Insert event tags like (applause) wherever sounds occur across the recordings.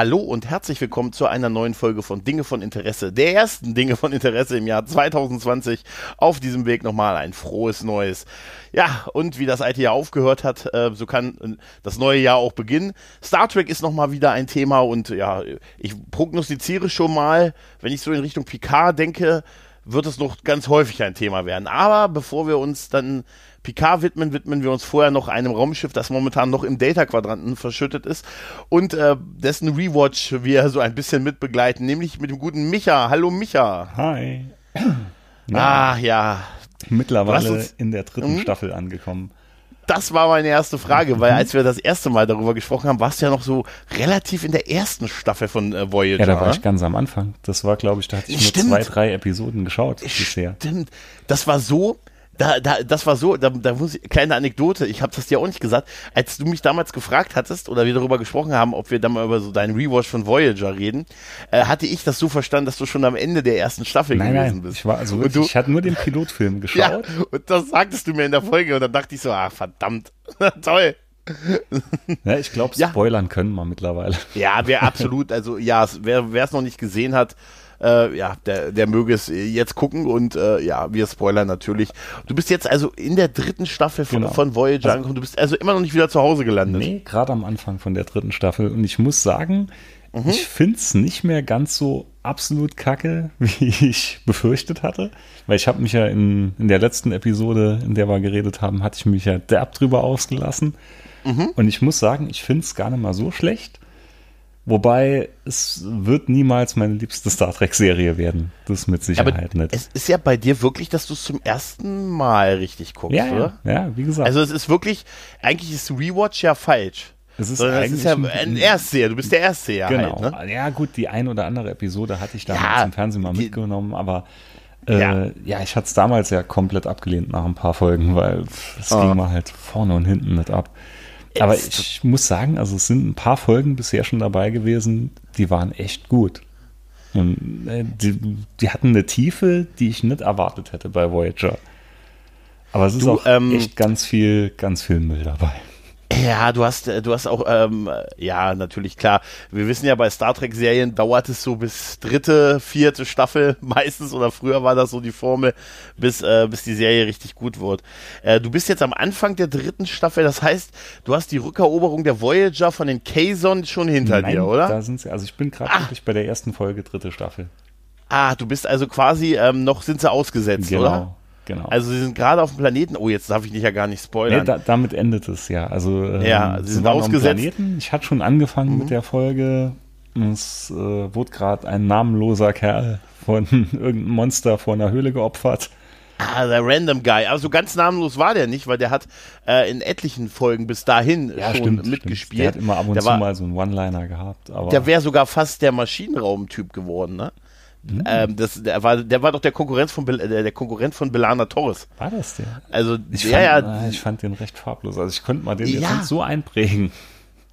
Hallo und herzlich willkommen zu einer neuen Folge von Dinge von Interesse, der ersten Dinge von Interesse im Jahr 2020. Auf diesem Weg nochmal ein frohes Neues. Ja, und wie das alte Jahr aufgehört hat, äh, so kann äh, das neue Jahr auch beginnen. Star Trek ist nochmal wieder ein Thema und ja, ich prognostiziere schon mal, wenn ich so in Richtung Picard denke, wird es noch ganz häufig ein Thema werden. Aber bevor wir uns dann Picard widmen, widmen wir uns vorher noch einem Raumschiff, das momentan noch im Data-Quadranten verschüttet ist und äh, dessen Rewatch wir so ein bisschen mitbegleiten, nämlich mit dem guten Micha. Hallo Micha. Hi. Ah, ja. Mittlerweile in der dritten Mhm. Staffel angekommen. Das war meine erste Frage, weil als wir das erste Mal darüber gesprochen haben, warst du ja noch so relativ in der ersten Staffel von äh, Voyager. Ja, da war ne? ich ganz am Anfang. Das war, glaube ich, da hatte ich nur Stimmt. zwei, drei Episoden geschaut bisher. Stimmt. Das war so, da, da, das war so, da, da muss ich, kleine Anekdote, ich habe das dir auch nicht gesagt, als du mich damals gefragt hattest oder wir darüber gesprochen haben, ob wir dann mal über so deinen Rewatch von Voyager reden, äh, hatte ich das so verstanden, dass du schon am Ende der ersten Staffel Nein, gewesen nein, bist. ich war also wirklich, du- ich hatte nur den Pilotfilm (laughs) ja, geschaut. und das sagtest du mir in der Folge und dann dachte ich so, ah, verdammt, (laughs) toll. Ja, ich glaube, Ja. spoilern können wir mittlerweile. Ja, wer absolut, also ja, wer es noch nicht gesehen hat, äh, ja, der, der möge es jetzt gucken und äh, ja, wir spoilern natürlich. Du bist jetzt also in der dritten Staffel von, Genau. von Voyager angekommen. Du bist also immer noch nicht wieder zu Hause gelandet. Nee, gerade am Anfang von der dritten Staffel. Und ich muss sagen, Mhm. ich finde es nicht mehr ganz so absolut kacke, (laughs) wie ich befürchtet hatte. Weil ich habe mich ja in, in der letzten Episode, in der wir geredet haben, hatte ich mich ja derb drüber ausgelassen. Mhm. Und ich muss sagen, ich finde es gar nicht mal so schlecht. Wobei es wird niemals meine liebste Star Trek-Serie werden. Das mit Aber Sicherheit nicht. es ist ja bei dir wirklich, dass du es zum ersten Mal richtig guckst, Ja, oder? ja, ja, wie gesagt. Also es ist wirklich, eigentlich ist Rewatch ja falsch. es ist Sondern es ist ja ein Erstseher, du bist der Erstseher Genau. halt, ne? Ja, gut, die ein oder andere Episode hatte ich damals Ja, im Fernsehen mal die- mitgenommen, aber äh, Ja. ja. ich hatte es damals ja komplett abgelehnt nach ein paar Folgen, weil es Ah. ging mal halt vorne und hinten nicht ab. Aber ich muss sagen, also es sind ein paar Folgen bisher schon dabei gewesen, die waren echt gut. Und äh, die, die hatten eine Tiefe, die ich nicht erwartet hätte bei Voyager. Aber es ist Du, auch ähm, echt ganz viel, ganz viel Müll dabei. Ja, du hast, äh, du hast auch, ähm, äh, ja, natürlich klar. Wir wissen ja, bei Star Trek-Serien dauert es so bis dritte, vierte Staffel (laughs) meistens oder früher war das so die Formel, bis, äh, bis die Serie richtig gut wird. Äh, du bist jetzt am Anfang der dritten Staffel, das heißt, du hast die Rückeroberung der Voyager von den Kazon schon hinter dir, oder? Da sind sie, also ich bin gerade Ah. wirklich bei der ersten Folge, dritte Staffel. Ah, du bist also quasi, ähm, noch sind sie ausgesetzt, Genau, oder? Genau. Also sie sind gerade auf dem Planeten. Oh, jetzt darf ich dich ja gar nicht spoilern. nee, da, damit endet es ja. Also ähm, Ja, sie sind waren auf dem ausgesetzt. Mhm. Planeten. Ich hatte schon angefangen mit der Folge. Es äh, wurde gerade ein namenloser Kerl von (laughs) irgendeinem Monster vor einer Höhle geopfert. Ah, der Random Guy. Also ganz namenlos war der nicht, weil der hat äh, in etlichen Folgen bis dahin schon mitgespielt. Der hat immer ab und der zu war, mal so einen One-Liner gehabt. Der wäre sogar fast der Maschinenraumtyp geworden, ne? Hm. Ähm, das, der, war, der war doch der Konkurrent von, äh, der, Konkurrent von Belana Torres. war das der? Also, Ich, ja, fand, ja, ah, ich fand den recht farblos. Also ich könnte mal den jetzt Ja. nicht so einprägen.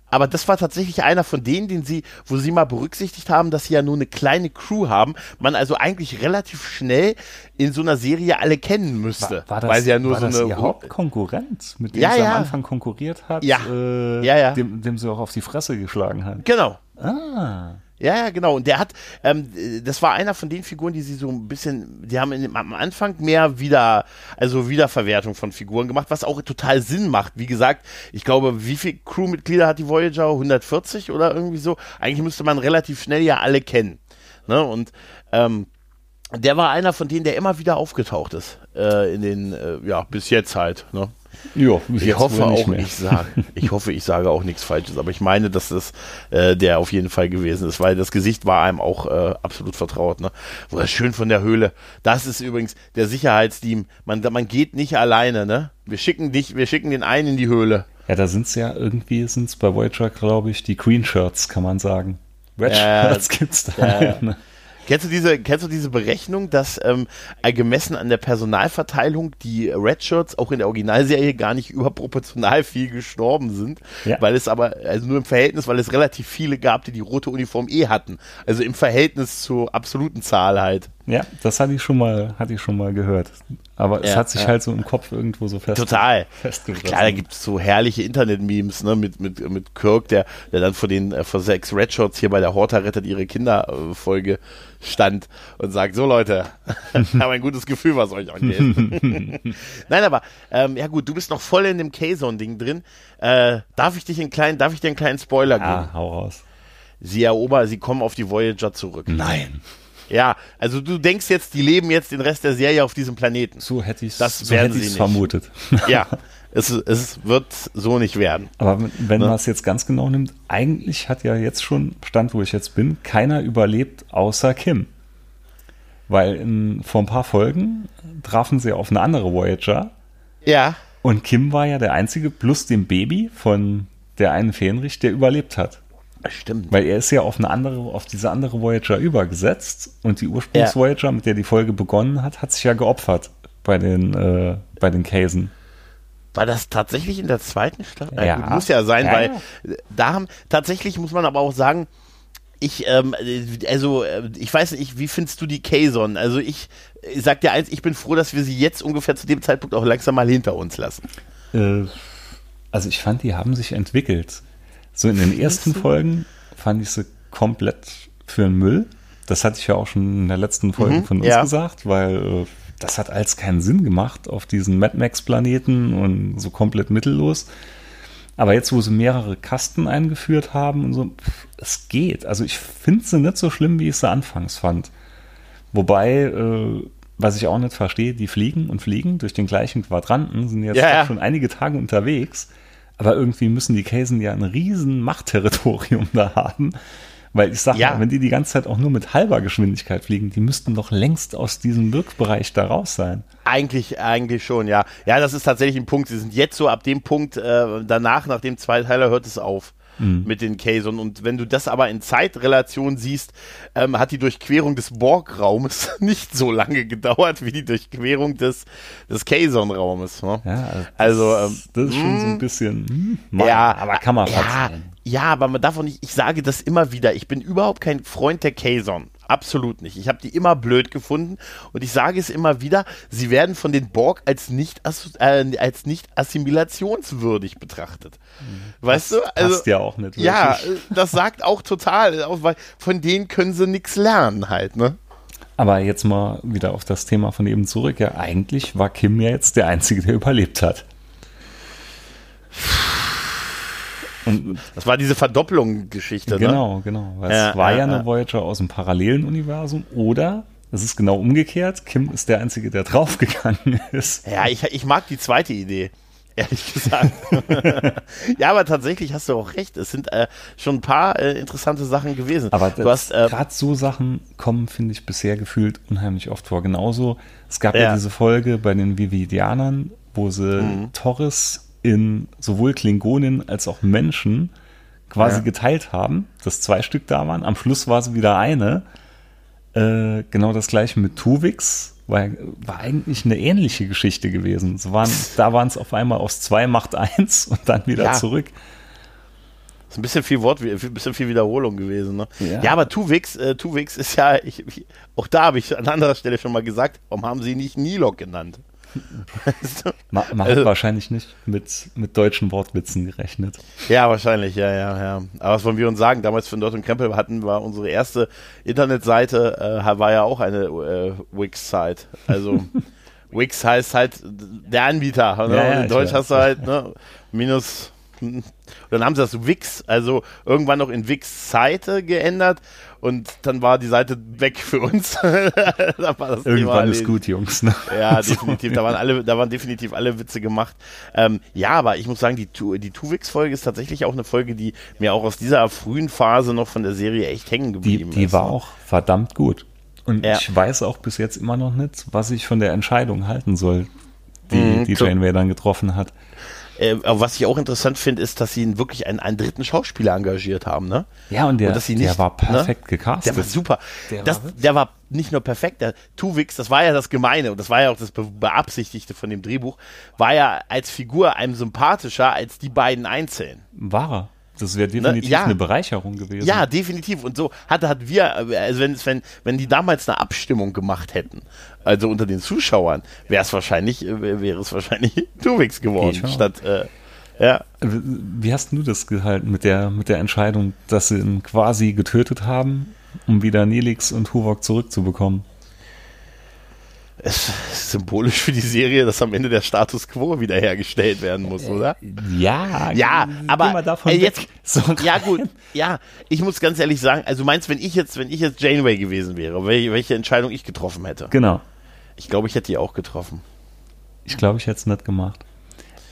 aber das war tatsächlich einer von denen, den sie, wo sie mal berücksichtigt haben, dass sie ja nur eine kleine Crew haben, man also eigentlich relativ schnell in so einer Serie alle kennen müsste. War das, weil sie ja nur war so eine ihr Hauptkonkurrent, mit dem Ja, sie ja. am Anfang konkurriert hat? Ja. Äh, Ja, ja. Dem, dem sie auch auf die Fresse geschlagen hat. Genau. Ah. Ja, ja, genau. Und der hat, ähm, äh, das war einer von den Figuren, die sie so ein bisschen, die haben in, am Anfang mehr wieder, also Wiederverwertung von Figuren gemacht, was auch total Sinn macht. Wie gesagt, ich glaube, wie viele Crewmitglieder hat die Voyager? 140 oder irgendwie so? Eigentlich müsste man relativ schnell ja alle kennen. Ne? Und ähm, der war einer von denen, der immer wieder aufgetaucht ist. Äh, in den, äh, ja, bis jetzt halt. Ne? Jo, Ich hoffe auch, ich sage, ich hoffe, ich sage auch nichts Falsches, aber ich meine, dass das äh, der auf jeden Fall gewesen ist, weil das Gesicht war einem auch äh, absolut vertraut. Ne? Wo schön von der Höhle. Das ist übrigens der Sicherheitsteam. Man, man geht nicht alleine. Ne? Wir schicken dich, wir schicken den einen in die Höhle. Ja, da sind es ja irgendwie, sind es bei Voyager, glaube ich, die Queen Shirts, kann man sagen. Red Ja, Shirts gibt's da. ja, ja. halt, ne? Kennst du diese, kennst du diese Berechnung, dass ähm, äh, gemessen an der Personalverteilung die Redshirts auch in der Originalserie gar nicht überproportional viel gestorben sind, Ja. weil es aber, also nur im Verhältnis, weil es relativ viele gab, die die rote Uniform eh hatten. Also im Verhältnis zur absoluten Zahl halt. Ja, das hatte ich schon mal, hatte ich schon mal gehört. Aber es Ja, hat sich ja. halt so im Kopf irgendwo so fest, Total. Klar, da gibt es so herrliche Internet-Memes, ne, mit, mit, mit Kirk, der, der dann vor den, äh, vor sechs Redshots hier bei der Horta rettet ihre Kinder äh, Folge stand und sagt, so Leute, (laughs) ich habe ein gutes Gefühl, was euch angeht. (laughs) Nein, aber, ähm, ja gut, du bist noch voll in dem K-Zone-Ding drin. Äh, darf ich dich einen kleinen, darf ich dir einen kleinen Spoiler geben? Ja, hau raus. Sie erobern, sie kommen auf die Voyager zurück. Nein. Ja, also du denkst jetzt, die leben jetzt den Rest der Serie auf diesem Planeten. So hätte ich Das so hätte vermutet. (laughs) Ja, (laughs) es, es wird so nicht werden. Aber wenn- wenn Ne? man es jetzt ganz genau nimmt, eigentlich hat ja jetzt schon, Stand wo ich jetzt bin, keiner überlebt außer Kim. Weil in, vor ein paar Folgen trafen sie auf eine andere Voyager Ja, und Kim war ja der Einzige plus dem Baby von der einen Fähnrich, der überlebt hat. Stimmt. Weil er ist ja auf eine andere, auf diese andere Voyager übergesetzt und die Ursprungs-Voyager, mit der die Folge begonnen hat, hat sich ja geopfert bei den, äh, bei den Casen. War das tatsächlich in der zweiten Staffel? Ja. gut, muss ja sein, Ja, weil ja. da haben, tatsächlich muss man aber auch sagen, ich, ähm, äh, also, äh, ich weiß nicht, wie findest du die Kazon? Also ich, ich sag dir eins, ich bin froh, dass wir sie jetzt ungefähr zu dem Zeitpunkt auch langsam mal hinter uns lassen. Äh, also ich fand, die haben sich entwickelt. So in den ersten Folgen fand ich sie komplett für den Müll. Das hatte ich ja auch schon in der letzten Folge Mhm, von uns ja. gesagt, weil äh, das hat alles keinen Sinn gemacht auf diesen Mad Max-Planeten und so komplett mittellos. Aber jetzt, wo sie mehrere Kasten eingeführt haben und so, pff, es geht. Also ich finde sie nicht so schlimm, wie ich sie anfangs fand. Wobei, äh, was ich auch nicht verstehe, die fliegen und fliegen durch den gleichen Quadranten, sind jetzt Ja, ja. schon einige Tage unterwegs. Aber irgendwie müssen die Casen ja ein riesen Machtterritorium da haben. Weil ich sage Ja. mal, wenn die die ganze Zeit auch nur mit halber Geschwindigkeit fliegen, die müssten doch längst aus diesem Wirkbereich da raus sein. Eigentlich, eigentlich schon, ja. Ja, das ist tatsächlich ein Punkt. Sie sind jetzt so ab dem Punkt, äh, danach, nach dem Zweiteiler, hört es auf mit den Kazon. Und wenn du das aber in Zeitrelation siehst, ähm, hat die Durchquerung des Borg-Raumes (laughs) nicht so lange gedauert wie die Durchquerung des, des Kazon-Raumes. Ne? Ja, Also, das, ähm, das ist schon so ein bisschen, hm, mal, ja, aber kann man ja, ja, aber man darf auch nicht, ich sage das immer wieder, ich bin überhaupt kein Freund der Kazon. Absolut nicht. Ich habe die immer blöd gefunden und ich sage es immer wieder, sie werden von den Borg als nicht, äh, als nicht assimilationswürdig betrachtet. Weißt du? Also, Passt ja auch nicht ja, wirklich. äh, das sagt auch total, weil von denen können sie nichts lernen halt, ne? Aber jetzt mal wieder auf das Thema von eben zurück. Ja, eigentlich war Kim ja jetzt der Einzige, der überlebt hat. Und Das war diese Verdoppelung-Geschichte, ne? genau, genau. Weil Ja, es war ja, ja eine ja. Voyager aus einem parallelen Universum oder es ist genau umgekehrt. Kim ist der Einzige, der (laughs) draufgegangen ist. Ja, ich, ich mag die zweite Idee. Ehrlich gesagt. (laughs) ja, aber tatsächlich hast du auch recht. Es sind äh, schon ein paar äh, interessante Sachen gewesen. Aber du hast, äh, gerade so Sachen kommen, finde ich, bisher gefühlt unheimlich oft vor. Genauso, es gab ja, Ja. diese Folge bei den Vividianern, wo sie Mhm. Torres in sowohl Klingonen als auch Menschen quasi Ja. geteilt haben, dass zwei Stück da waren. Am Schluss war sie wieder eine. Äh, genau das gleiche mit Tuvix. War, war eigentlich eine ähnliche Geschichte gewesen. Es waren, da waren es auf einmal aus zwei macht eins und dann wieder Ja. zurück. ist ein bisschen viel Wort, ein bisschen viel Wiederholung gewesen. Ne? Ja. Ja. aber Tuvix, äh, Tuvix ist ja, ich, ich, auch da habe ich an anderer Stelle schon mal gesagt, warum haben sie ihn nicht Nilok genannt? Weißt du? Man, man Also- hat wahrscheinlich nicht mit, mit deutschen Wortwitzen gerechnet. Ja, wahrscheinlich, ja, ja, ja. Aber was wollen wir uns sagen? Damals von Dort und Krempel hatten war unsere erste Internetseite, äh, war ja auch eine äh, Wix-Site. Also (laughs) Wix heißt halt der Anbieter. Ne? Ja, ja, in Deutsch weiß. hast du halt ne, minus. Und dann haben sie das Wix, also irgendwann noch in Wix-Seite geändert und dann war die Seite weg für uns. (laughs) war das Thema Irgendwann ist gut, Jungs. Ne? Ja, (laughs) definitiv. Da waren alle, da waren definitiv alle Witze gemacht. Ähm, ja, aber ich muss sagen, die, Tu- die Tuvix-Folge ist tatsächlich auch eine Folge, die mir auch aus dieser frühen Phase noch von der Serie echt hängen Die, geblieben die ist. war ne? auch verdammt gut. Und Ja. ich weiß auch bis jetzt immer noch nicht, was ich von der Entscheidung halten soll, die, Mhm, die Janeway dann getroffen hat. Äh, aber was ich auch interessant finde, ist, dass sie wirklich einen, einen dritten Schauspieler engagiert haben, ne? Ja, und der, Und dass sie der nicht, war perfekt ne? gecastet. Der war super. Der das, war der war nicht nur perfekt, der Tuvix, das war ja das Gemeine und das war ja auch das Be Beabsichtigte von dem Drehbuch, war ja als Figur einem sympathischer als die beiden einzeln. War er. Das wäre definitiv ja. eine Bereicherung gewesen. Ja, definitiv. Und so hat, hat wir, also wenn, wenn, wenn die damals eine Abstimmung gemacht hätten, also unter den Zuschauern, wäre es wahrscheinlich, (laughs) äh, wäre es wahrscheinlich Tuvix geworden, statt, äh, ja. Wie hast du das gehalten mit der, mit der Entscheidung, dass sie ihn quasi getötet haben, um wieder Nelix und Huvok zurückzubekommen? Es ist symbolisch für die Serie, dass am Ende der Status quo wiederhergestellt werden muss, oder? Ja, Ja, aber davon äh, jetzt, So ja gut, ja, ich muss ganz ehrlich sagen, also meinst, wenn ich jetzt, wenn ich jetzt Janeway gewesen wäre, welche, welche Entscheidung ich getroffen hätte? Genau. Ich glaube, ich hätte die auch getroffen. Ich glaube, ich hätte es nicht gemacht.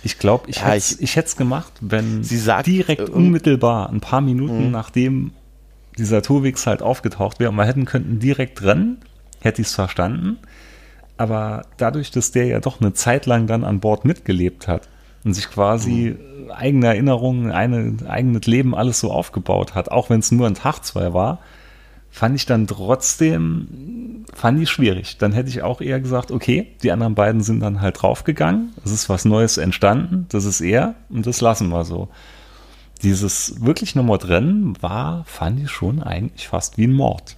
Ich glaube, ich Ja, hätte es gemacht, wenn Sie sagt, direkt äh, unmittelbar, ein paar. Minuten nachdem dieser Turwix halt aufgetaucht wäre und wir hätten könnten direkt rennen, hätte ich es verstanden. Aber dadurch, dass der ja doch eine Zeit lang dann an Bord mitgelebt hat und sich quasi Mhm. eigene Erinnerungen, eine, eigenes Leben alles so aufgebaut hat, auch wenn es nur ein Tag, zwei war, fand ich dann trotzdem, fand ich schwierig. Dann hätte ich auch eher gesagt, okay, die anderen beiden sind dann halt draufgegangen, es ist was Neues entstanden, das ist er und das lassen wir so. Dieses wirklich nochmal trennen war, fand ich schon eigentlich fast wie ein Mord.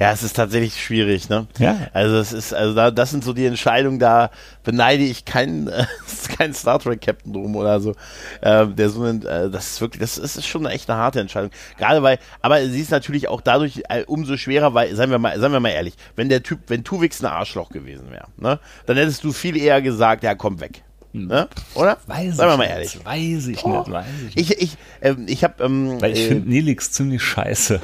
Ja, es ist tatsächlich schwierig, ne? Ja. Also es ist, also da, das sind so die Entscheidungen, da beneide ich keinen, äh, (laughs) keinen Star Trek Captain drum oder so. Äh, der so einen, äh, das ist wirklich, das ist, ist schon echt eine harte Entscheidung. Gerade weil, aber sie ist natürlich auch dadurch äh, umso schwerer, weil, seien wir mal, seien wir mal ehrlich, wenn der Typ, wenn Tuvix ein Arschloch gewesen wäre, ne, dann hättest du viel eher gesagt, ja, komm weg. Ne? Oder? Weiß Seien wir ich mal nicht, ehrlich. Weiß ich Oh. nicht, weiß ich nicht. Ich, ich, ähm, ich habe, ähm, Weil ich äh, finde Nelix ziemlich scheiße.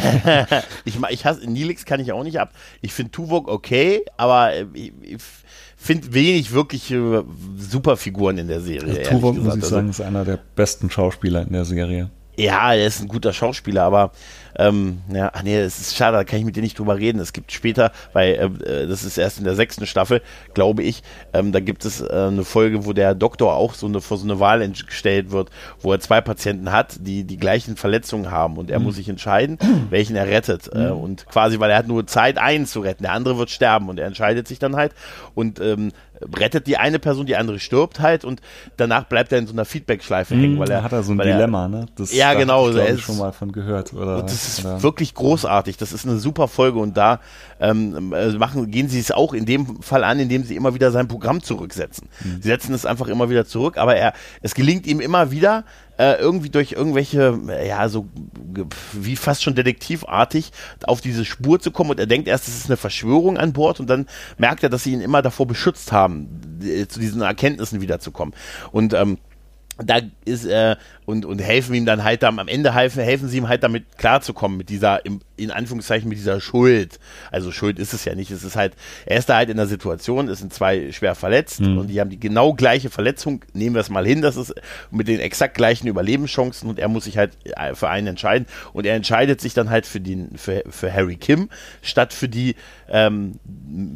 (laughs) ich, ich hasse, Nilix kann ich auch nicht ab. Ich finde Tuvok okay, aber äh, ich, ich finde wenig wirkliche Superfiguren in der Serie. ehrlich Tuvok, muss ich Also, sagen, ist einer der besten Schauspieler in der Serie. Ja, er ist ein guter Schauspieler, aber ähm, ja, ach nee, es ist schade, da kann ich mit dir nicht drüber reden. Es gibt später, weil äh, das ist erst in der sechsten Staffel, glaube ich, ähm, da gibt es äh, eine Folge, wo der Doktor auch so eine, vor so eine Wahl gestellt wird, wo er zwei Patienten hat, die die gleichen Verletzungen haben und er muss sich entscheiden, welchen er rettet. Äh, und quasi, weil er hat nur Zeit, einen zu retten, der andere wird sterben und er entscheidet sich dann halt und ähm, rettet die eine Person, die andere stirbt halt und danach bleibt er in so einer Feedback-Schleife hängen, weil er hat er so ein weil er- Dilemma, ne? Das, Ja, genau, Ich, glaub ich schon mal von gehört. Oder, das ist oder, wirklich großartig. Das ist eine super Folge und da ähm, äh, machen, gehen sie es auch in dem Fall an, indem sie immer wieder sein Programm zurücksetzen. Sie setzen es einfach immer wieder zurück, aber er, es gelingt ihm immer wieder, äh, irgendwie durch irgendwelche, ja, so wie fast schon detektivartig auf diese Spur zu kommen und er denkt erst, es ist eine Verschwörung an Bord und dann merkt er, dass sie ihn immer davor beschützt haben, zu diesen Erkenntnissen wiederzukommen. Und ähm, da ist äh, und, und helfen ihm dann halt am am Ende helfen, helfen sie ihm halt damit klarzukommen mit dieser in Anführungszeichen mit dieser Schuld. Also Schuld ist es ja nicht, es ist halt er ist da halt in der Situation, es sind zwei schwer verletzt und die haben die genau gleiche Verletzung, nehmen wir es mal hin, das ist mit den exakt gleichen Überlebenschancen und er muss sich halt äh, für einen entscheiden und er entscheidet sich dann halt für den für, für Harry Kim statt für die ähm,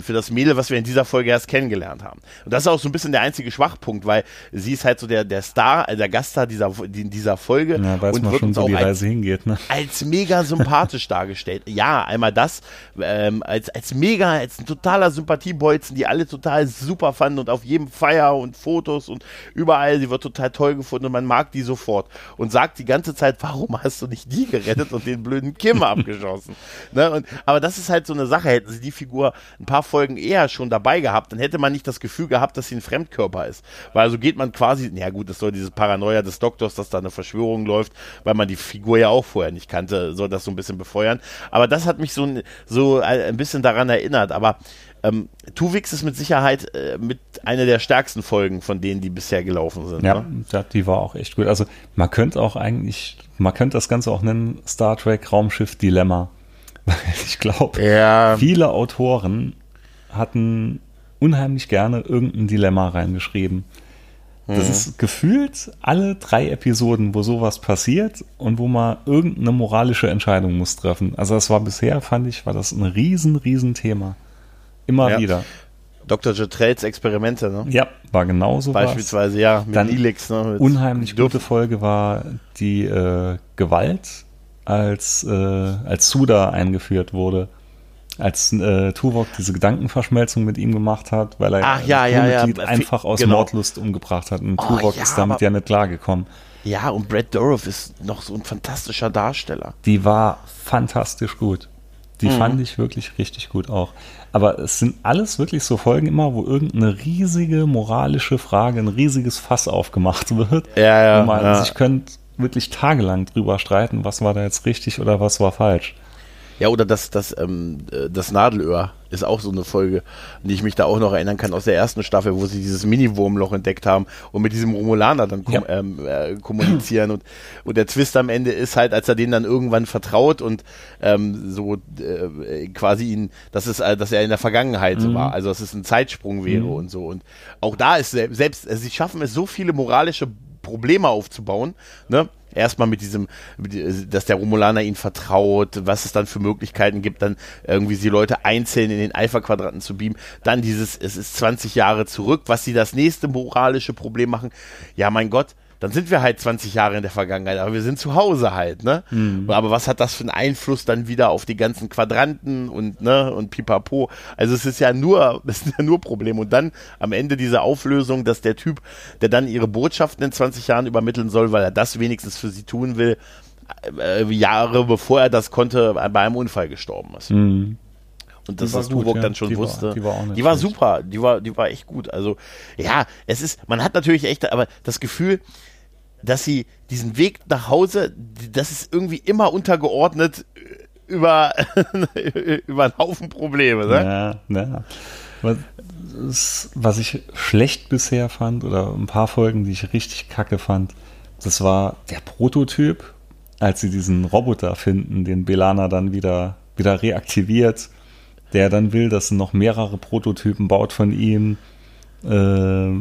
für das Mädel, was wir in dieser Folge erst kennengelernt haben. Und das ist auch so ein bisschen der einzige Schwachpunkt, weil sie ist halt so der, der Star, äh, der Gaststar dieser, in dieser Folge ja, weiß und man wird schon, uns wo die als, Reise hingeht, ne? als mega sympathisch (laughs) dargestellt. Ja, einmal das, ähm, als, als mega, als ein totaler Sympathiebolzen, die alle total super fanden und auf jedem Feier und Fotos und überall, sie wird total toll gefunden und man mag die sofort und sagt die ganze Zeit, warum hast du nicht die gerettet und den blöden Kim (laughs) abgeschossen? Ne? Und, aber das ist halt so eine Sache, hätten sie die Figur ein paar Folgen eher schon dabei gehabt, dann hätte man nicht das Gefühl gehabt, dass sie ein Fremdkörper ist. Weil so geht man quasi, na gut, es soll dieses Paranoia des Doktors, dass da eine Verschwörung läuft, weil man die Figur ja auch vorher nicht kannte, soll das so ein bisschen befeuern. Aber das hat mich so, ein- so ein bisschen daran erinnert. Aber ähm, Tuvix ist mit Sicherheit äh, mit einer der stärksten Folgen von denen, die bisher gelaufen sind. Ja, Ne? die war auch echt gut. Also man könnte auch eigentlich, man könnte das Ganze auch nennen Star Trek Raumschiff Dilemma. (laughs) Weil ich glaube, Ja. viele Autoren hatten unheimlich gerne irgendein Dilemma reingeschrieben. Das ist gefühlt alle drei Episoden, wo sowas passiert und wo man irgendeine moralische Entscheidung muss treffen. Also das war bisher, fand ich, war das ein riesen, riesen Thema. Immer Ja. wieder. Dr. Jetrels Experimente, ne? Ja, war genauso was. Beispielsweise, ja, mit Dann Nilix. Ne? Mit Unheimlich Dürfen- gute Folge war die äh, Gewalt, als, äh, als Suda eingeführt wurde. Als äh, Tuvok diese Gedankenverschmelzung mit ihm gemacht hat, weil er Ach, ja, ja, ja. einfach aus Genau. Mordlust umgebracht hat. Und Oh, Tuvok ist damit ja nicht klargekommen. Ja, und Brad Dourif ist noch so ein fantastischer Darsteller. Die war fantastisch gut. Die Mhm. fand ich wirklich richtig gut auch. Aber es sind alles wirklich so Folgen immer, wo irgendeine riesige moralische Frage, ein riesiges Fass aufgemacht (laughs) wird. Ja, ja, Wo man ja. sich könnte wirklich tagelang drüber streiten, was war da jetzt richtig oder was war falsch. Ja, oder das, das, ähm, äh, das Nadelöhr ist auch so eine Folge, an die ich mich da auch noch erinnern kann aus der ersten Staffel, wo sie dieses Mini-Wurmloch entdeckt haben und mit diesem Romulaner dann kom Ja. ähm, äh, kommunizieren. Und, und der Twist am Ende ist halt, als er denen dann irgendwann vertraut und ähm, so äh, quasi ihn, dass es, äh, dass er in der Vergangenheit Mhm. war, also dass es ein Zeitsprung wäre und so. Und auch da ist sel- selbst, äh, sie schaffen es, so viele moralische Probleme aufzubauen, ne? Erstmal mit diesem, die- dass der Romulaner ihnen vertraut, was es dann für Möglichkeiten gibt, dann irgendwie die Leute einzeln in den Alpha-Quadranten zu beamen. Dann dieses, es ist 20 Jahre zurück, was sie das nächste moralische Problem machen. Ja, mein Gott, dann sind wir halt 20 Jahre in der Vergangenheit, aber wir sind zu Hause halt, ne? Aber was hat das für einen Einfluss dann wieder auf die ganzen Quadranten und, ne, und pipapo? Also es ist ja nur, (laughs) das sind ja nur Probleme. Und dann am Ende diese Auflösung, dass der Typ, der dann ihre Botschaften in 20 Jahren übermitteln soll, weil er das wenigstens für sie tun will, äh, Jahre bevor er das konnte, bei einem Unfall gestorben ist. Und dass war das gut, Tuvok ja. dann schon Die war- wusste. die war auch nicht die war super, die war, die war echt gut. Also, ja, es ist, man hat natürlich echt, aber das Gefühl, dass sie diesen Weg nach Hause, das ist irgendwie immer untergeordnet über, (laughs) über einen Haufen Probleme, ne? Ja, ja. Was, was ich schlecht bisher fand, oder ein paar Folgen, die ich richtig kacke fand, das war der Prototyp, als sie diesen Roboter finden, den Belana dann wieder, wieder reaktiviert, der dann will, dass noch mehrere Prototypen baut von ihm. Äh,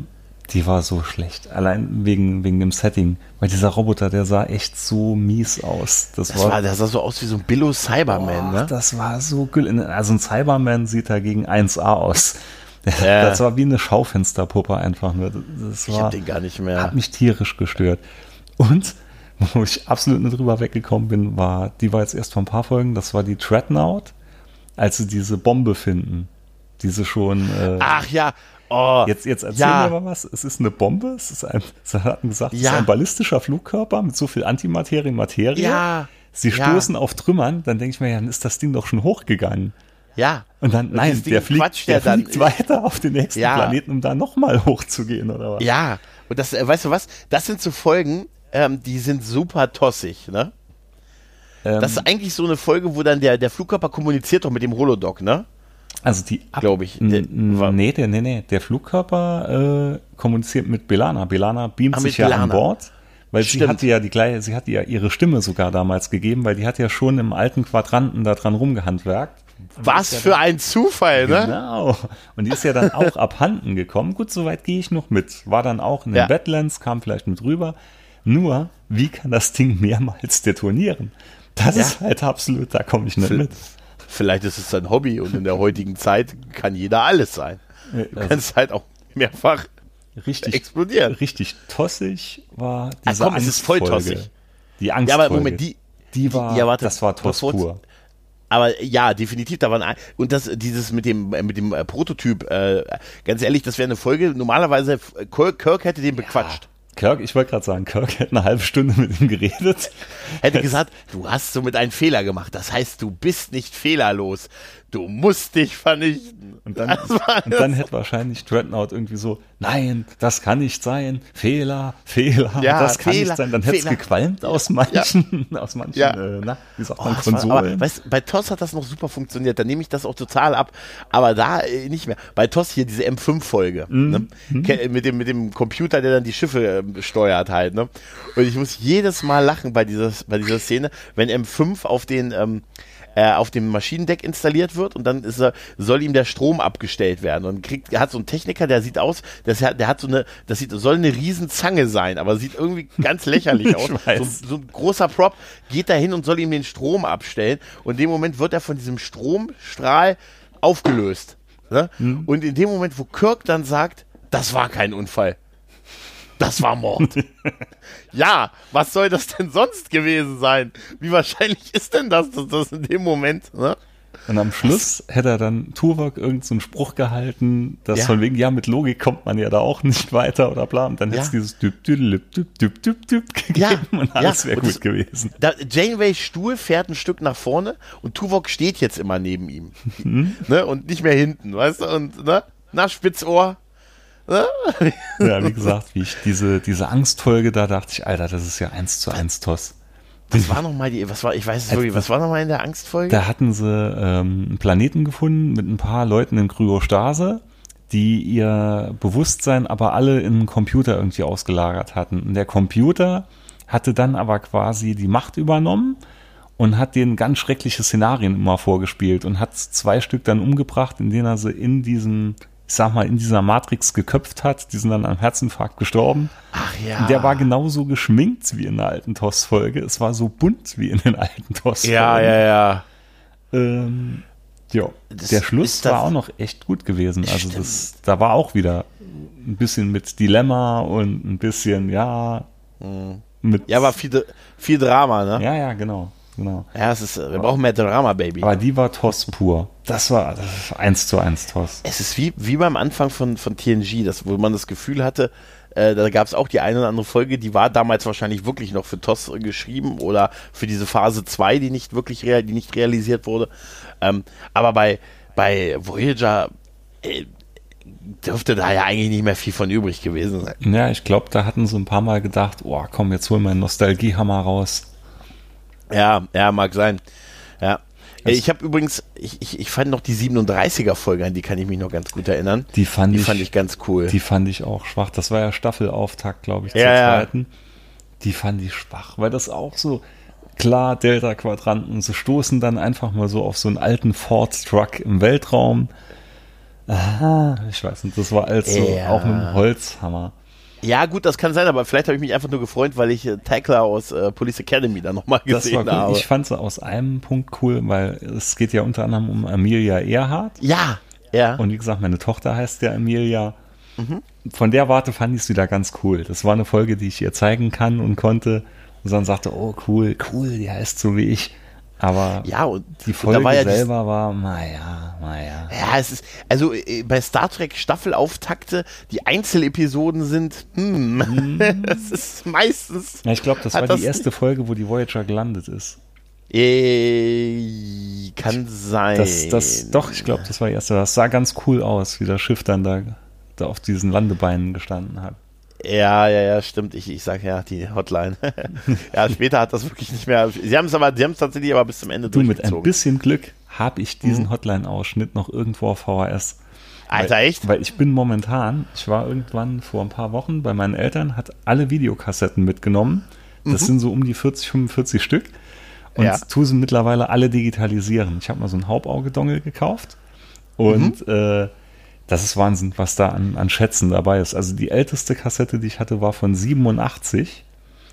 die war so schlecht. Allein wegen, wegen dem Setting. Weil dieser Roboter, der sah echt so mies aus. Das, Das, war, das sah so aus wie so ein Billo Cyberman, Boah, ne? Das war so gül- Also ein Cyberman sieht dagegen 1A aus. (laughs) Ja. Das war wie eine Schaufensterpuppe einfach nur. Das Ich war, hab den gar nicht mehr. hat mich tierisch gestört. Und (laughs) wo ich absolut nicht drüber weggekommen bin, war, die war jetzt erst vor ein paar Folgen, das war die Dreadnought, als sie diese Bombe finden. Diese schon. Äh, Ach ja, oh. Jetzt, jetzt erzähl ja. mir mal was. Es ist eine Bombe. Es ist ein, (laughs) sie hatten gesagt, es Ja. ist ein ballistischer Flugkörper mit so viel Antimaterie, Materie. Ja. Sie stoßen auf Trümmern. Dann denke ich mir, ja, dann ist das Ding doch schon hochgegangen. Ja. Und dann, nein, dieses Ding der fliegt, quatscht der dann- fliegt weiter auf den nächsten. Planeten, um da nochmal hochzugehen, oder was? Ja, und das, äh, weißt du was? Das sind so Folgen, ähm, die sind super tossig, ne? Ähm, Das ist eigentlich so eine Folge, wo dann der, der Flugkörper kommuniziert doch mit dem Holodoc, ne? Also die Ab- Glaub ich. Der- nee, der, nee, nee. Der Flugkörper äh, kommuniziert mit Belana. Belana beamt Ah, sich ja B'Elanna. an Bord. Weil sie Stimmt. hatte ja die gleiche, sie hatte ja ihre Stimme sogar damals gegeben, weil die hat ja schon im alten Quadranten da dran rumgehandwerkt. Was für ein Zufall, ne? Genau. Und die ist ja dann auch (laughs) abhanden gekommen. Gut, soweit gehe ich noch mit. War dann auch in den Ja. Badlands, kam vielleicht mit rüber. Nur, wie kann das Ding mehrmals (laughs) detonieren? Das Ja. ist halt absolut, da komme ich nicht Phil- mit. Vielleicht ist es sein Hobby und in der heutigen Zeit kann jeder alles sein. Du Also kannst halt auch mehrfach richtig, explodieren. richtig tossig war Ah, diese komm, es ist voll tossig. Die Angst. Ja, aber Moment, die, die war, ja, warte, das war Toss pur. Aber ja, definitiv, da waren und das dieses mit dem äh, mit dem äh, Prototyp, äh, ganz ehrlich, das wäre eine Folge. Normalerweise Kirk, Kirk hätte den bequatscht, Kirk, ich wollte gerade sagen, Kirk hätte eine halbe Stunde mit ihm geredet. hätte gesagt, du hast somit einen Fehler gemacht. Das heißt, du bist nicht fehlerlos. Du musst dich vernichten. Und dann, und dann hätte wahrscheinlich Dreadnought irgendwie so, nein, das kann nicht sein, Fehler, Fehler, Ja, das kann Fehler, nicht sein. Dann hätte es gequalmt aus manchen, (laughs) aus manchen, Ja. äh, na, wie sagt Oh, man, das war, Konsolen. aber weißt, bei TOS hat das noch super funktioniert, da nehme ich das auch total ab, aber da äh, nicht mehr. Bei TOS hier diese M5-Folge Mhm. ne? Ke- mit, dem, mit dem Computer, der dann die Schiffe ähm, steuert halt. Ne? Und ich muss jedes Mal lachen bei dieser, bei dieser Szene, wenn M5 auf den ähm, äh, auf dem Maschinendeck installiert wird und dann er, soll ihm der Strom abgestellt werden und kriegt, er hat so einen Techniker, der sieht aus, das der hat so eine, das sieht, soll eine Riesenzange sein, aber sieht irgendwie ganz lächerlich (laughs) Ich aus. So, so ein großer Prop geht da hin und soll ihm den Strom abstellen. Und in dem Moment wird er von diesem Stromstrahl aufgelöst. Ne? Mhm. Und in dem Moment, wo Kirk dann sagt, das war kein Unfall. Das war Mord. (laughs) ja, was soll das denn sonst gewesen sein? Wie wahrscheinlich ist denn das, dass das in dem Moment, ne? Und am Schluss hätte er dann Tuvok irgendeinen so Spruch gehalten, dass Ja. von wegen, ja, mit Logik kommt man ja da auch nicht weiter oder bla. Und dann hätte es Ja. dieses Düb, düdelüb, düb, düb, düb, düb gegeben Ja, und alles ja. wäre gut das- gewesen. Da, Janeways Stuhl fährt ein Stück nach vorne und Tuvok steht jetzt immer neben ihm. Mhm. ne? Und nicht mehr hinten, weißt du? Und, ne? Na, Spitzohr. Ja, wie gesagt, wie ich diese, diese Angstfolge, da dachte ich, Alter, das ist ja eins zu eins Toss. Was war nochmal die, was war, ich weiß es wirklich, was war nochmal in der Angstfolge? Da hatten sie ähm, einen Planeten gefunden mit ein paar Leuten in Kryostase, die ihr Bewusstsein aber alle in einen Computer irgendwie ausgelagert hatten. Und der Computer hatte dann aber quasi die Macht übernommen und hat denen ganz schreckliche Szenarien immer vorgespielt und hat zwei Stück dann umgebracht, in denen er sie in diesem, ich sag mal, in dieser Matrix geköpft hat. Die sind dann am Herzinfarkt gestorben. Ach ja. Der war genauso geschminkt wie in der alten TOS-Folge. Es war so bunt wie in den alten TOS-Folgen. Ja, ja, ja. Ähm, ja, der Schluss war auch noch echt gut gewesen. Also das, da war auch wieder ein bisschen mit Dilemma und ein bisschen, ja, mit. Ja, war viel, viel Drama, ne? ja, ja, genau, genau. Ja, es ist, wir brauchen mehr Drama, Baby. Aber die war TOS pur. Das war, eins zu eins TOS. es ist wie, wie beim Anfang von, von TNG, das, wo man das Gefühl hatte, äh, da gab es auch die eine oder andere Folge, die war damals wahrscheinlich wirklich noch für TOS geschrieben oder für diese Phase 2, die nicht wirklich real, die nicht realisiert wurde. Ähm, aber bei, bei Voyager äh, dürfte da ja eigentlich nicht mehr viel von übrig gewesen sein. Ja, ich glaube, da hatten sie ein paar Mal gedacht, oh, komm, jetzt hol mal einen Nostalgiehammer raus. Ja, ja, mag sein. Ja. Ich habe übrigens, ich, ich, ich fand noch die 37er-Folge, an die kann ich mich noch ganz gut erinnern. Die fand Die ich, fand ich ganz cool. die fand ich auch schwach. Das war ja Staffelauftakt, glaube ich, zur Ja, zweiten. Die fand ich schwach, weil das auch so klar Delta-Quadranten, sie stoßen dann einfach mal so auf so einen alten Ford-Truck im Weltraum. Aha, ich weiß nicht, das war alles so Ja. auch mit dem Holzhammer. Ja, gut, das kann sein, aber vielleicht habe ich mich einfach nur gefreut, weil ich äh, Tackler aus äh, Police Academy da nochmal Das gesehen war cool. habe. Ich fand sie aus einem Punkt cool, weil es geht ja unter anderem um Amelia Earhart. ja, ja. Und wie gesagt, meine Tochter heißt ja Emilia. Mhm. Von der Warte fand ich es wieder ganz cool. Das war eine Folge, die ich ihr zeigen kann und konnte. Und dann sagte, oh cool, cool, die heißt so wie ich. Aber ja, und die Folge war ja selber war, naja, naja. Ja, es ist, also äh, bei Star Trek Staffelauftakte, die Einzelepisoden sind, hm, (laughs) das ist meistens, Ja, ich glaube, das war das die erste Folge, wo die Voyager gelandet ist. äh, kann sein. Das, das, doch, ich glaube, das war die erste. Das sah ganz cool aus, wie das Schiff dann da, da auf diesen Landebeinen gestanden hat. Ja, ja, ja, stimmt. Ich, ich sag ja, die Hotline. (laughs) ja, später hat das wirklich nicht mehr. Sie haben es aber, sie haben es tatsächlich aber bis zum Ende Du, mit ein durchgezogen. Mhm. bisschen Glück habe ich diesen Hotline-Ausschnitt noch irgendwo auf VHS. Alter, weil, echt? Weil ich bin momentan, ich war irgendwann vor ein paar Wochen bei meinen Eltern, hat alle Videokassetten mitgenommen. Das sind so um die 40, 45 Stück. Und Mhm. Ja. tu sie mittlerweile alle digitalisieren. Ich habe mal so ein Hauptauge-Dongle gekauft. Und Mhm. äh, das ist Wahnsinn, was da an, an Schätzen dabei ist. Also die älteste Kassette, die ich hatte, war von 87.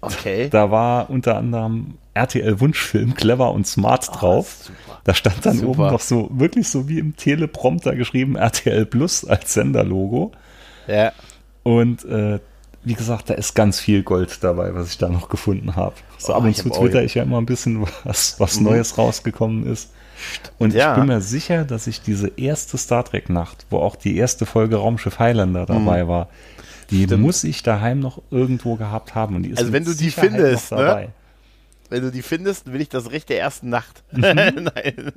Okay. Da war unter anderem RTL Wunschfilm Clever und Smart drauf. Ah, super. Da stand dann Super. oben noch so wirklich so wie im Teleprompter geschrieben RTL Plus als Senderlogo. Ja. Und äh, wie gesagt, da ist ganz viel Gold dabei, was ich da noch gefunden habe. So Oh, ab und zu twitter ich ja immer ein bisschen, (laughs) was, was Neues rausgekommen ist. Und Ja. ich bin mir sicher, dass ich diese erste Star Trek-Nacht, wo auch die erste Folge Raumschiff Highlander dabei war, die Mhm. Stimmt. muss ich daheim noch irgendwo gehabt haben. Und die ist Also wenn du die Sicherheit findest, ne? Wenn du die findest, will ich das Recht der ersten Nacht. (laughs) Mhm. Nein.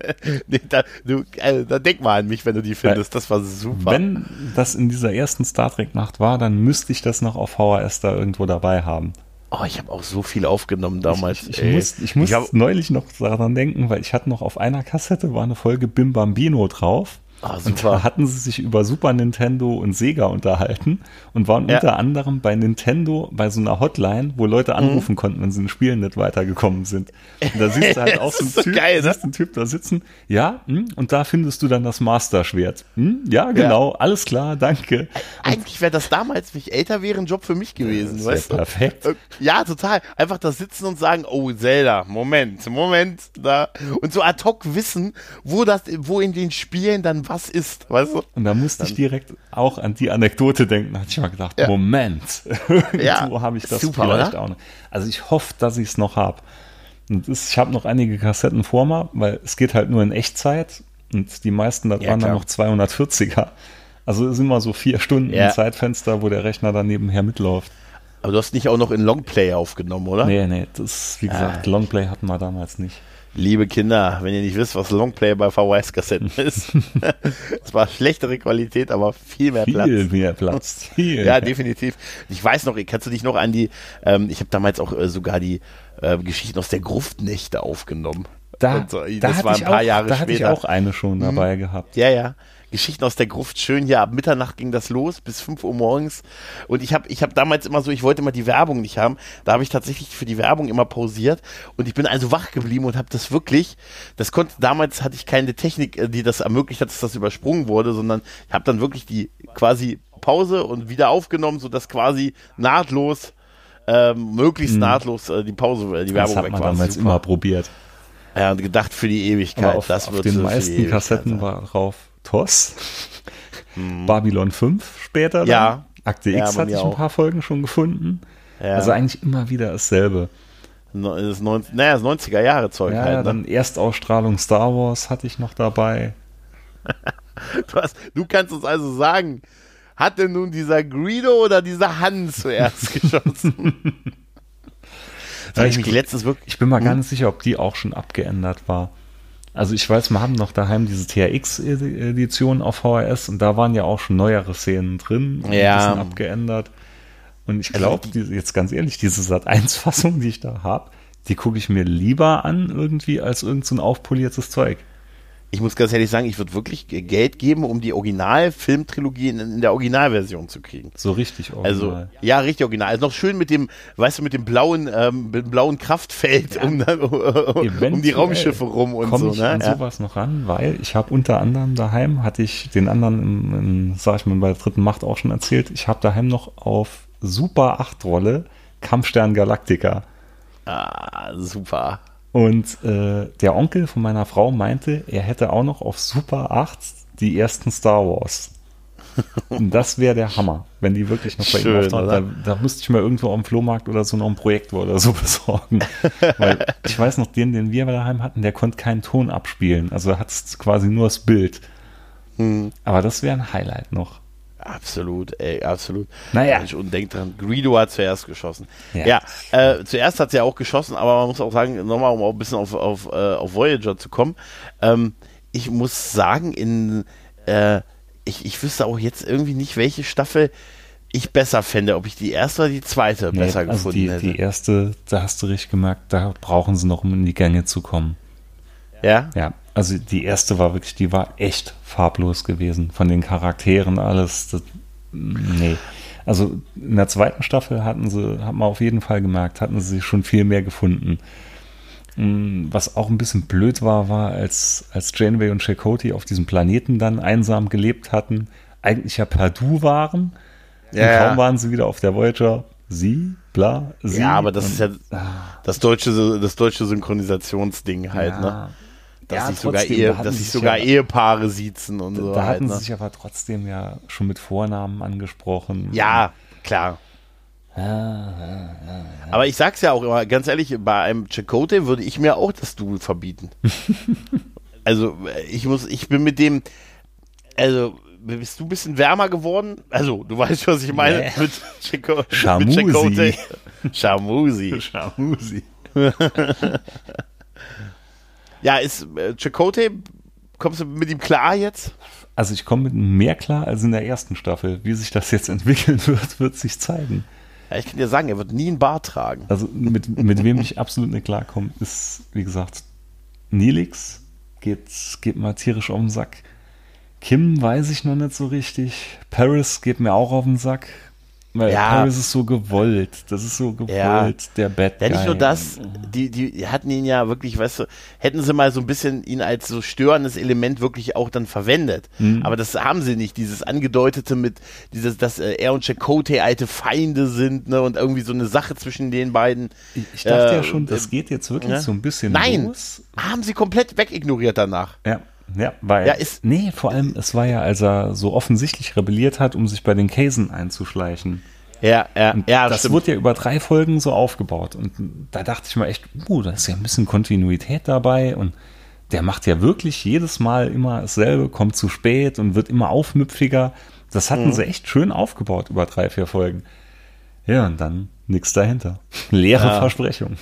Nee, da, du, äh, da denk mal an mich, wenn du die findest. Das war super. Wenn das in dieser ersten Star Trek-Nacht war, dann müsste ich das noch auf VHS da irgendwo dabei haben. Oh, ich habe auch so viel aufgenommen damals. Ich, ich, ey. muss, ich muss hab- neulich noch daran denken, weil ich hatte noch auf einer Kassette war eine Folge Bim Bambino drauf. Ah, Und da hatten sie sich über Super Nintendo und Sega unterhalten und waren Ja. unter anderem bei Nintendo bei so einer Hotline, wo Leute anrufen konnten, wenn sie in Spielen nicht weitergekommen sind. Und da siehst du halt (laughs) auch so einen so Typ, geil, ne? einen Typ da sitzen. Ja, hm, und da findest du dann das Master-Schwert. Hm, ja, genau, alles klar, danke. Eigentlich wäre das damals, wenn ich älter wäre, ein Job für mich gewesen, Das weißt du? perfekt. Äh, Ja, total. Einfach da sitzen und sagen, oh, Zelda, Moment, Moment, da. Und so ad hoc wissen, wo das, wo in den Spielen dann was ist, weißt du? Und da musste ich direkt auch an die Anekdote denken. Da hatte ich mal gedacht, Ja. Moment, (laughs) Ja, habe ich das super, vielleicht oder? auch noch. Also ich hoffe, dass ich es noch habe. Und das, ich habe noch einige Kassetten vor mir, weil es geht halt nur in Echtzeit und die meisten, das Ja, waren dann klar. noch 240er. Also es ist immer so vier Stunden Ja. Zeitfenster, wo der Rechner dann nebenher mitläuft. Aber du hast nicht auch noch in Longplay aufgenommen, oder? Nee, nee, das, wie gesagt, Ah. Longplay hatten wir damals nicht. Liebe Kinder, wenn ihr nicht wisst, was Longplay bei VHS-Kassetten (laughs) ist. (laughs) es war schlechtere Qualität, aber viel mehr Platz. Viel mehr Platz. (laughs) Viel. Ja, definitiv. Ich weiß noch, kannst du dich noch an die, ähm, ich habe damals auch äh, sogar die äh, Geschichten aus der Gruftnächte aufgenommen. da, so, da, das hatte war ein ich paar auch, Jahre da hatte ich später. Mhm. auch eine schon dabei gehabt. Ja, ja. Geschichten aus der Gruft, schön hier ab Mitternacht ging das los, bis 5 Uhr morgens. Und ich habe ich hab damals immer so, ich wollte immer die Werbung nicht haben. Da habe ich tatsächlich für die Werbung immer pausiert. Und ich bin also wach geblieben und habe das wirklich, das konnte, damals hatte ich keine Technik, äh, die das ermöglicht hat, dass das übersprungen wurde, sondern ich habe dann wirklich die quasi Pause und wieder aufgenommen, sodass quasi nahtlos, ähm, möglichst nahtlos äh, die Pause, äh, die. Das Werbung hat weg man war. damals Super. immer probiert. Ja, und gedacht für die Ewigkeit. Aber auf, das auf den meisten Ewigkeit Kassetten war drauf TOS, Babylon 5 später. Dann. Mhm. Ja. Akte Ja, X hatte ich ein auch. paar Folgen schon gefunden. Ja. Also eigentlich immer wieder dasselbe. Das 90, naja, das 90er Jahre Zeug Ja, halt. Ne? dann Erstausstrahlung Star Wars hatte ich noch dabei. (laughs) Du, hast, du kannst uns also sagen, hat denn nun dieser Greedo oder dieser Han zuerst (laughs) geschossen? ich mich letztens wirklich. Ich bin mal Hm? gar nicht sicher, ob die auch schon abgeändert war. Also ich weiß, wir haben noch daheim diese THX-Edition auf VHS und da waren ja auch schon neuere Szenen drin und Ja. ein bisschen abgeändert. Und ich Also glaube, jetzt ganz ehrlich, diese Sat1-Fassung, die ich da habe, die gucke ich mir lieber an irgendwie als irgend so aufpoliertes Zeug. Ich muss ganz ehrlich sagen, ich würde wirklich Geld geben, um die Original-Filmtrilogie in, in der Originalversion zu kriegen. So richtig Also, original. ja, richtig original. Also noch schön mit dem, weißt du, mit dem blauen, ähm, mit dem blauen Kraftfeld um, dann, (laughs) um die Raumschiffe rum und so. ich Ne? an Ja. sowas noch ran, weil ich habe unter anderem daheim, hatte ich den anderen, im, im, sag ich mal, bei der dritten Macht auch schon erzählt, ich habe daheim noch auf Super 8 Rolle Kampfstern Galactica. Ah, super. Und äh, der Onkel von meiner Frau meinte, er hätte auch noch auf Super 8 die ersten Star Wars. Und das wäre der Hammer, wenn die wirklich noch bei ihm Schön, auftauchen. oder? Da, da müsste ich mal irgendwo am Flohmarkt oder so noch ein Projektor oder so (laughs) besorgen. Weil ich weiß noch, den, den wir daheim hatten, der konnte keinen Ton abspielen. Also er hat quasi nur das Bild. Hm. Aber das wäre ein Highlight noch. Absolut, ey, absolut. Naja. Und denkt dran, Greedo hat zuerst geschossen. Ja. Ja, äh, zuerst hat sie ja auch geschossen, aber man muss auch sagen, nochmal, um auch ein bisschen auf, auf, äh, auf Voyager zu kommen. Ähm, ich muss sagen, in, äh, ich, ich wüsste auch jetzt irgendwie nicht, welche Staffel ich besser fände, ob ich die erste oder die zweite Nee, besser also gefunden die, hätte. die erste, da hast du richtig gemerkt, da brauchen sie noch, um in die Gänge zu kommen. Ja? Ja, also die erste war wirklich, die war echt farblos gewesen. Von den Charakteren, alles. Das, nee. Also in der zweiten Staffel hatten sie, hat man auf jeden Fall gemerkt, hatten sie schon viel mehr gefunden. Mm, Was auch ein bisschen blöd war, war, als, als Janeway und Chakotay auf diesem Planeten dann einsam gelebt hatten, eigentlich ja Perdu waren. Ja, und kaum waren sie wieder auf der Voyager. Sie, bla, sie. Ja, aber das und- ist ja das deutsche, das deutsche Synchronisationsding halt, Ja. ne? Dass Ja, sich sogar, Ehe, da dass sich sogar ja- Ehepaare siezen und so. da halt, hatten ne? sie sich aber trotzdem ja schon mit Vornamen angesprochen. Ja, klar. Aber ich sag's ja auch immer, ganz ehrlich, bei einem Chakotay würde ich mir auch das Du verbieten. (laughs) also, ich muss, ich bin mit dem, also, bist du ein bisschen wärmer geworden? Also, du weißt, was ich meine Nee. mit, mit Chakotay. Shamusi. Shamusi. (laughs) (laughs) Ja, ist äh, Chakotay, kommst du mit ihm klar jetzt? Also ich komme mit mehr klar als in der ersten Staffel. Wie sich das jetzt (laughs) entwickeln wird, wird sich zeigen. Ja, ich kann dir sagen, er wird nie einen Bart tragen. Also mit, mit wem ich absolut nicht klarkomme, ist, wie gesagt, Nilix. Geht, geht mal tierisch auf den Sack. Kim weiß ich noch nicht so richtig. Paris geht mir auch auf den Sack. Weil Ja. Ist so gewollt. Das ist so gewollt, Ja. der Bad Ja, nicht nur das, die, die hatten ihn ja wirklich, weißt du, hätten sie mal so ein bisschen ihn als so störendes Element wirklich auch dann verwendet. Mhm. Aber das haben sie nicht, dieses angedeutete mit, dieses, dass äh, er und Chakotay alte Feinde sind, ne, und irgendwie so eine Sache zwischen den beiden. Ich, ich dachte Äh, ja schon, das äh, geht jetzt wirklich ne? so ein bisschen Nein, los. haben sie komplett wegignoriert danach. Ja, ja, weil. Ja, ist- nee, vor allem, es war ja, als er so offensichtlich rebelliert hat, um sich bei den Casen einzuschleichen. Ja, ja, Und ja, das stimmt. wurde ja über drei Folgen so aufgebaut. Und da dachte ich mir echt, uh, da ist ja ein bisschen Kontinuität dabei. Und der macht ja wirklich jedes Mal immer dasselbe, kommt zu spät und wird immer aufmüpfiger. Das hatten Mhm. sie echt schön aufgebaut über drei, vier Folgen. Ja, und dann nichts dahinter. Leere Ja. Versprechung.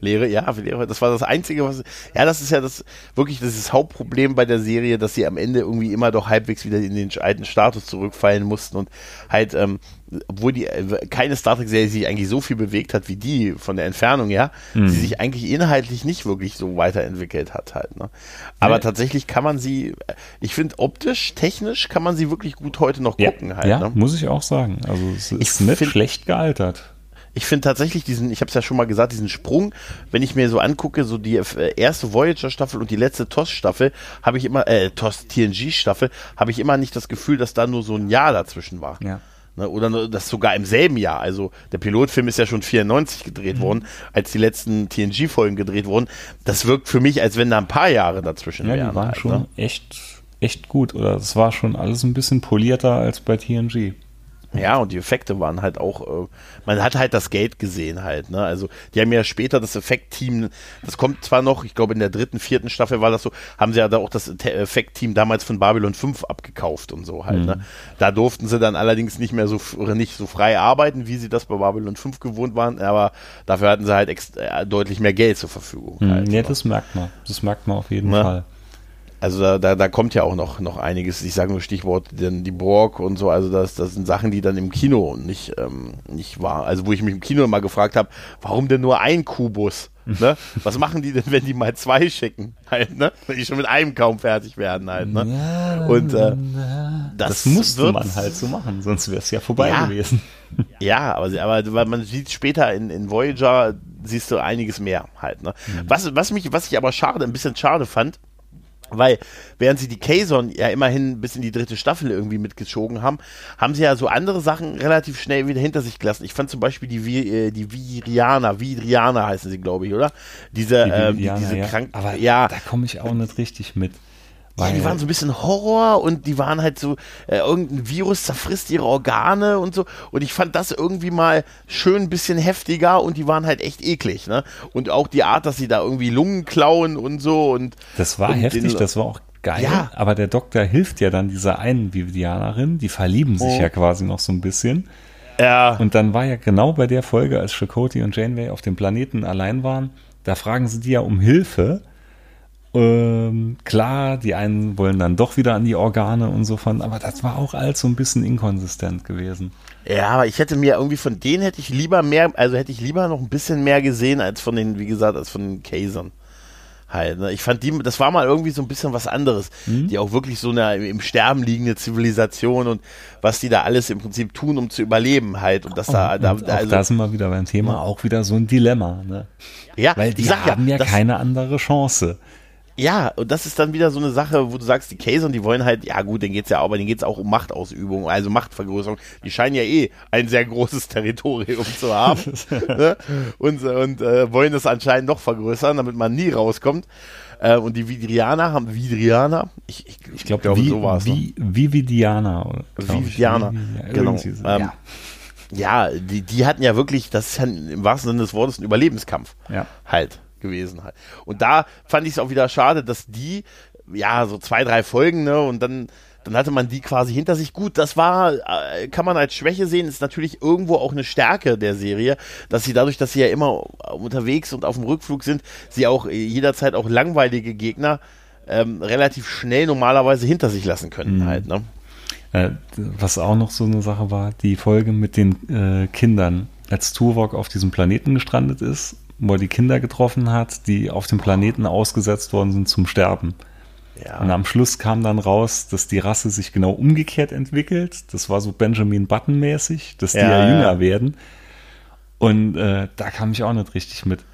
Lehre, ja, Lehre, das war das Einzige, was. Ja, das ist ja das wirklich das, ist das Hauptproblem bei der Serie, dass sie am Ende irgendwie immer doch halbwegs wieder in den alten Status zurückfallen mussten und halt, ähm, obwohl die äh, keine Star Trek-Serie sich eigentlich so viel bewegt hat wie die von der Entfernung, ja, sie sich eigentlich inhaltlich nicht wirklich so weiterentwickelt hat halt. Ne? Aber Nee. tatsächlich kann man sie, ich finde optisch, technisch kann man sie wirklich gut heute noch Ja, gucken halt. ja ne? muss ich auch sagen. Also es ist nicht find- schlecht gealtert. Ich finde tatsächlich diesen, ich habe es ja schon mal gesagt, diesen Sprung, wenn ich mir so angucke, so die äh, erste Voyager-Staffel und die letzte TOS-Staffel, habe ich immer, äh, TOS-TNG-Staffel, habe ich immer nicht das Gefühl, dass da nur so ein Jahr dazwischen war. Ja. Ne, oder das sogar im selben Jahr. Also der Pilotfilm ist ja schon 94 gedreht Mhm. worden, als die letzten TNG-Folgen gedreht wurden. Das wirkt für mich, als wenn da ein paar Jahre dazwischen Ja, wären. die waren halt, schon ne? echt, echt gut. Oder es war schon alles ein bisschen polierter als bei TNG. Ja, und die Effekte waren halt auch, äh, man hat halt das Geld gesehen halt, ne? Also die haben ja später das Effektteam, das kommt zwar noch, ich glaube in der dritten, vierten Staffel war das so, haben sie ja da auch das Te- Effektteam damals von Babylon 5 abgekauft und so halt, ne? Da durften sie dann allerdings nicht mehr so nicht so frei arbeiten, wie sie das bei Babylon 5 gewohnt waren, aber dafür hatten sie halt ex äh, deutlich mehr Geld zur Verfügung. Halt, ja, ne? das merkt man. Das merkt man auf jeden Ne? Fall. Also da, da, da kommt ja auch noch, noch einiges. Ich sage nur Stichwort denn die Borg und so. Also das, das sind Sachen, die dann im Kino nicht, ähm, nicht war. Also wo ich mich im Kino immer gefragt habe, warum denn nur ein Kubus? Ne? (laughs) Was machen die denn, wenn die mal zwei schicken? Halt, ne? Wenn die schon mit einem kaum fertig werden halt. Ne? und äh, das, Das musste man halt so machen, sonst wäre es ja vorbei Ja. gewesen. (laughs) Ja, aber, aber weil man sieht später in, in Voyager, siehst du einiges mehr halt. Ne? Was, was, mich, was ich aber schade, ein bisschen schade fand, weil während sie die Kazon ja immerhin bis in die dritte Staffel irgendwie mitgezogen haben, haben sie ja so andere Sachen relativ schnell wieder hinter sich gelassen. Ich fand zum Beispiel die, Vi- äh, die Virianer, Vidrianer heißen sie, glaube ich, oder? Diese, Die ähm, die, diese ja. krank, Aber ja, da komme ich auch nicht richtig mit. Ja, die Weil- waren so ein bisschen Horror und die waren halt so, äh, irgendein Virus zerfrisst ihre Organe und so. Und ich fand das irgendwie mal schön ein bisschen heftiger und die waren halt echt eklig, ne? Und auch die Art, dass sie da irgendwie Lungen klauen und so und. Das war und heftig, den- das war auch geil. Ja. Aber der Doktor hilft ja dann dieser einen Vivianerin, die verlieben sich Oh. ja quasi noch so ein bisschen. Ja, Und dann war ja genau bei der Folge, als Chakotay und Janeway auf dem Planeten allein waren, da fragen sie die ja um Hilfe. Ähm, klar, die einen wollen dann doch wieder an die Organe und so von, aber das war auch alles so ein bisschen inkonsistent gewesen. ja, aber ich hätte mir irgendwie von denen hätte ich lieber mehr, also hätte ich lieber noch ein bisschen mehr gesehen als von den, wie gesagt, als von den Kasern. Halt, ne? Ich fand die, das war mal irgendwie so ein bisschen was anderes. Mhm. Die auch wirklich so eine im Sterben liegende Zivilisation und was die da alles im Prinzip tun, um zu überleben halt. Und das da, da, Und auch also, da sind wir wieder beim Thema, auch wieder so ein Dilemma, ne? ja, Weil die haben ja, das, keine andere Chance. Ja, und das ist dann wieder so eine Sache, wo du sagst, die Kasern, die wollen halt, ja gut, denen geht's ja auch, aber denen geht's auch um Machtausübung, also Machtvergrößerung. Die scheinen ja eh ein sehr großes Territorium zu haben (laughs) ne? und, und äh, wollen das anscheinend noch vergrößern, damit man nie rauskommt. Äh, und die Vidrianer haben Vidrianer, ich, ich, Ich glaube, glaube, so war es. ne? glaub ich. Vividianer, Vivi- genau. Ähm, ja. Ja, die, die hatten ja wirklich, das ist ja im wahrsten Sinne des Wortes ein Überlebenskampf. Ja. Halt gewesen halt. Und da fand ich es auch wieder schade, dass die, ja, so zwei, drei Folgen, ne, und dann, dann hatte man die quasi hinter sich. Gut, das war, äh, kann man als Schwäche sehen, ist natürlich irgendwo auch eine Stärke der Serie, dass sie dadurch, dass sie ja immer unterwegs und auf dem Rückflug sind, sie auch äh, jederzeit auch langweilige Gegner ähm, relativ schnell normalerweise hinter sich lassen können halt, ne? Äh, was auch noch so eine Sache war, die Folge mit den äh, Kindern, als Tuvok auf diesem Planeten gestrandet ist, wo er die Kinder getroffen hat, die auf dem Planeten ausgesetzt worden sind zum Sterben. Ja. Und am Schluss kam dann raus, dass die Rasse sich genau umgekehrt entwickelt. Das war so Benjamin Button mäßig, dass die Ja, ja, ja. jünger werden. Und äh, da kam ich auch nicht richtig mit.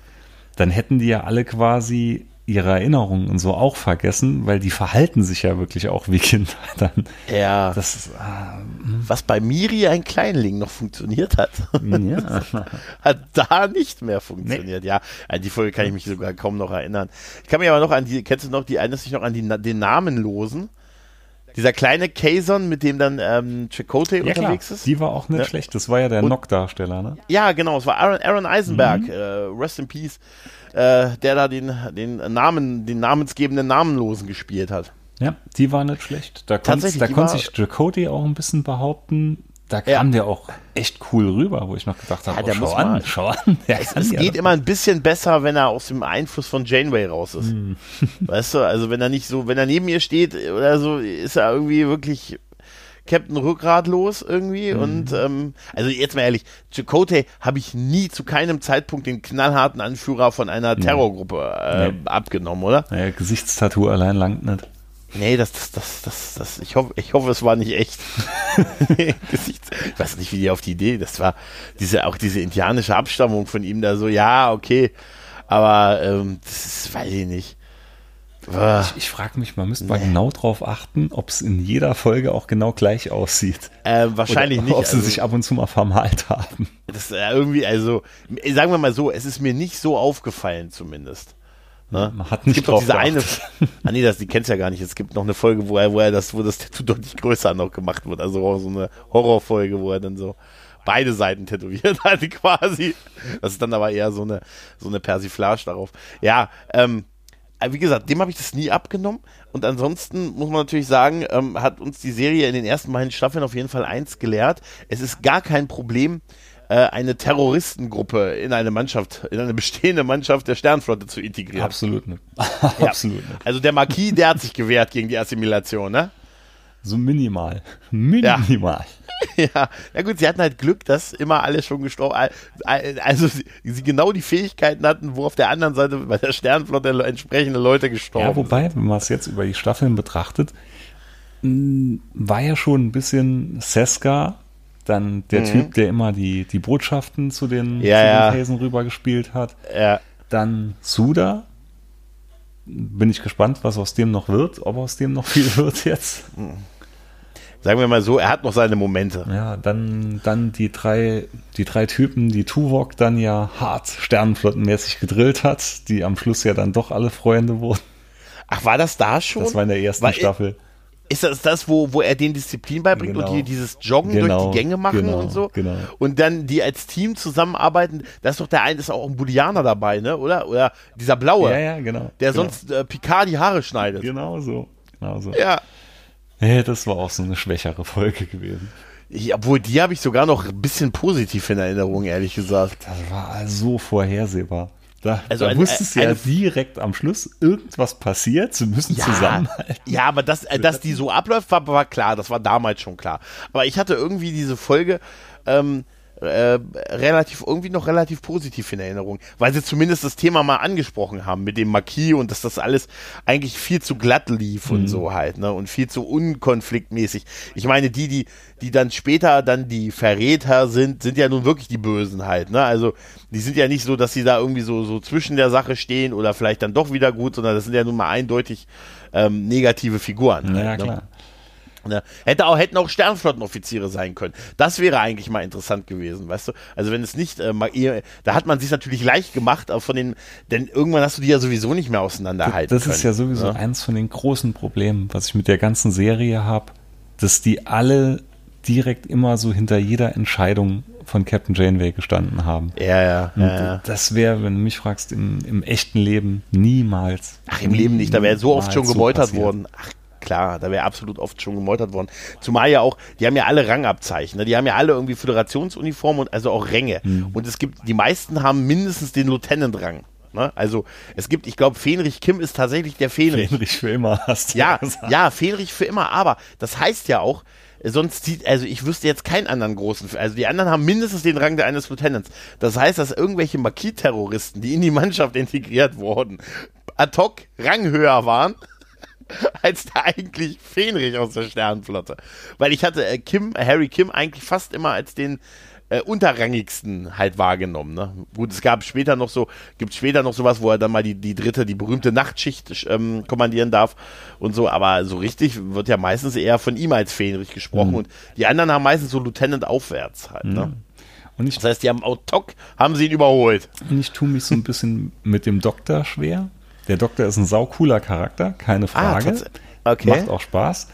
Dann hätten die ja alle quasi ihre Erinnerungen und so auch vergessen, weil die verhalten sich ja wirklich auch wie Kinder (laughs) dann. Ja. Das ist, ah, was bei Miri ein Kleinling noch funktioniert hat, ja. (laughs) hat da nicht mehr funktioniert. Ja, an die Folge kann ich mich sogar kaum noch erinnern. Ich kann mich aber noch an die, kennst du noch die, erinnerst du dich noch an die, den Namenlosen? Dieser kleine Kazon, mit dem dann ähm, Chakotay Ja, klar. unterwegs ist. Die war auch nicht Ja. schlecht. Das war ja der Knock-Darsteller, ne? Ja, genau, es war Aaron, Aaron Eisenberg, Mhm. äh, Rest in Peace, äh, der da den, den Namen, den namensgebenden Namenlosen gespielt hat. Ja, die war nicht schlecht. Da konnte da sich Jacoty auch ein bisschen behaupten. Da Ja. kam der auch echt cool rüber, wo ich noch gedacht habe, Ja, oh, schau muss an, mal- schau an. Es, ja geht doch. immer ein bisschen besser, wenn er aus dem Einfluss von Janeway raus ist. Mhm. (laughs) Weißt du, also wenn er nicht so, wenn er neben ihr steht oder so, ist er irgendwie wirklich Captain Rückgratlos irgendwie. Mhm. Und ähm, also jetzt mal ehrlich, Chakotay habe ich nie zu keinem Zeitpunkt den knallharten Anführer von einer Terrorgruppe äh, Nee. abgenommen, oder? Naja, Gesichtstattoo allein langt nicht. Nee, das, das, das, das, das ich hoffe, ich hoffe, es war nicht echt. (laughs) (laughs) Ich weiß nicht, wie die auf die Idee, das war diese, auch diese indianische Abstammung von ihm da so, ja, okay, aber ähm, das ist, weiß ich nicht. Ich, ich frage mich, man müsste mal genau drauf achten, ob es in jeder Folge auch genau gleich aussieht. Äh, wahrscheinlich Oder nicht. Ob sie also, sich ab und zu mal vermalt haben. das ist irgendwie, also, äh, sagen wir mal so, es ist mir nicht so aufgefallen zumindest. Ne? Man hat Es nicht gibt doch drauf diese eine, ah nee, das, die kennst du ja gar nicht. Es gibt noch eine Folge, wo er, wo er das, wo das Tattoo deutlich größer noch gemacht wird. Also so eine Horrorfolge, wo er dann so beide Seiten tätowiert (laughs) hat quasi. Das ist dann aber eher so eine, so eine Persiflage darauf. Ja, ähm, äh, wie gesagt, dem habe ich das nie abgenommen. Und ansonsten muss man natürlich sagen, ähm, hat uns die Serie in den ersten beiden Staffeln auf jeden Fall eins gelehrt. Es ist gar kein Problem, äh, eine Terroristengruppe in eine Mannschaft, in eine bestehende Mannschaft der Sternflotte zu integrieren. Absolut nicht. Ja. Absolut nicht. Also der Marquis, der hat sich gewehrt gegen die Assimilation, ne? So minimal. Minimal. Ja, (laughs) na gut, sie hatten halt Glück, dass immer alle schon gestorben, also sie, sie genau die Fähigkeiten hatten, wo auf der anderen Seite bei der Sternflotte entsprechende Leute gestorben Ja, wobei, wenn man es jetzt über die Staffeln betrachtet, war ja schon ein bisschen Seska, dann der Typ, der immer die, die Botschaften zu den, Mhm. Ja, zu ja. den Hazen rübergespielt hat. sind. Ja, Dann Suda. Bin ich gespannt, was aus dem noch wird, ob aus dem noch (laughs) viel wird jetzt. sagen wir mal so, er hat noch seine Momente. Ja, dann, dann die drei, die drei Typen, die Tuvok dann ja hart sternenflottenmäßig gedrillt hat, die am Schluss ja dann doch alle Freunde wurden. Ach, war das da schon? Das war in der ersten War- Staffel. Ist das das, wo, wo er den Disziplin beibringt Genau. und die dieses Joggen durch Genau, die Gänge machen genau, und so? genau. Und dann die als Team zusammenarbeiten. Da ist doch der eine, ist auch ein Booleaner dabei, ne? Oder? Oder dieser Blaue, Ja, ja, genau. der genau. sonst äh, Picard die Haare schneidet. Genau so. Genau so. Ja. Ja, das war auch so eine schwächere Folge gewesen. Ich, obwohl, die habe ich sogar noch ein bisschen positiv in Erinnerung, ehrlich gesagt. Das war so vorhersehbar. Da, Also da ein- wusstest du ja direkt am Schluss, irgendwas passiert, sie müssen zusammenhalten. ja, aber dass, äh, dass die so abläuft, war, war klar. Das war damals schon klar. Aber ich hatte irgendwie diese Folge ähm, äh, relativ, irgendwie noch relativ positiv in Erinnerung, weil sie zumindest das Thema mal angesprochen haben mit dem Marquis und dass das alles eigentlich viel zu glatt lief und so halt, ne? Und viel zu unkonfliktmäßig. Ich meine, die, die, die dann später dann die Verräter sind, sind ja nun wirklich die Bösen halt, ne? Also, die sind ja nicht so, dass sie da irgendwie so, so zwischen der Sache stehen oder vielleicht dann doch wieder gut, sondern das sind ja nun mal eindeutig ähm, negative Figuren. Ja, halt, ne? klar. Ne? Hätte auch, hätten auch Sternflottenoffiziere sein können. Das wäre eigentlich mal interessant gewesen, weißt du? Also wenn es nicht, äh, mal eher, da hat man sich natürlich leicht gemacht, aber von den, denn irgendwann hast du die ja sowieso nicht mehr auseinanderhalten Das können. ist ja sowieso ne? eins von den großen Problemen, was ich mit der ganzen Serie habe, dass die alle direkt immer so hinter jeder Entscheidung von Captain Janeway gestanden haben. Ja, ja, ja. Das wäre, wenn du mich fragst, im, im echten Leben niemals. Ach, im Leben nicht, da wäre so oft schon so gemeutert passiert. worden. Ach, klar, da wäre absolut oft schon gemeutert worden. Zumal ja auch, die haben ja alle Rangabzeichen, ne? die haben ja alle irgendwie Föderationsuniformen und also auch Ränge. Mhm. Und es gibt, die meisten haben mindestens den Lieutenant-Rang. Ne? Also es gibt, ich glaube, Fenrich Kim ist tatsächlich der Fenrich. Fähnrich für immer hast du Ja, gesagt. ja, Fähnrich für immer, aber das heißt ja auch, sonst zieht, also ich wüsste jetzt keinen anderen großen, also die anderen haben mindestens den Rang der eines Lieutenants. Das heißt, dass irgendwelche Marquis-Terroristen, die in die Mannschaft integriert wurden, ad hoc ranghöher waren (laughs) als der eigentlich Fähnrich aus der Sternenflotte. Weil ich hatte äh, Kim, Harry Kim eigentlich fast immer als den äh, unterrangigsten halt wahrgenommen. Ne? Gut, es gab später noch so, gibt später noch sowas, wo er dann mal die, die dritte, die berühmte Nachtschicht ähm, kommandieren darf und so, aber so richtig wird ja meistens eher von ihm als Fähnrich gesprochen und die anderen haben meistens so Lieutenant aufwärts halt. Ne? Und ich, Das heißt, die haben auch Tok, haben sie ihn überholt. und ich tue mich so ein bisschen mit dem Doktor schwer. Der Doktor ist ein saucooler Charakter, keine Frage. tats- okay. Macht auch Spaß.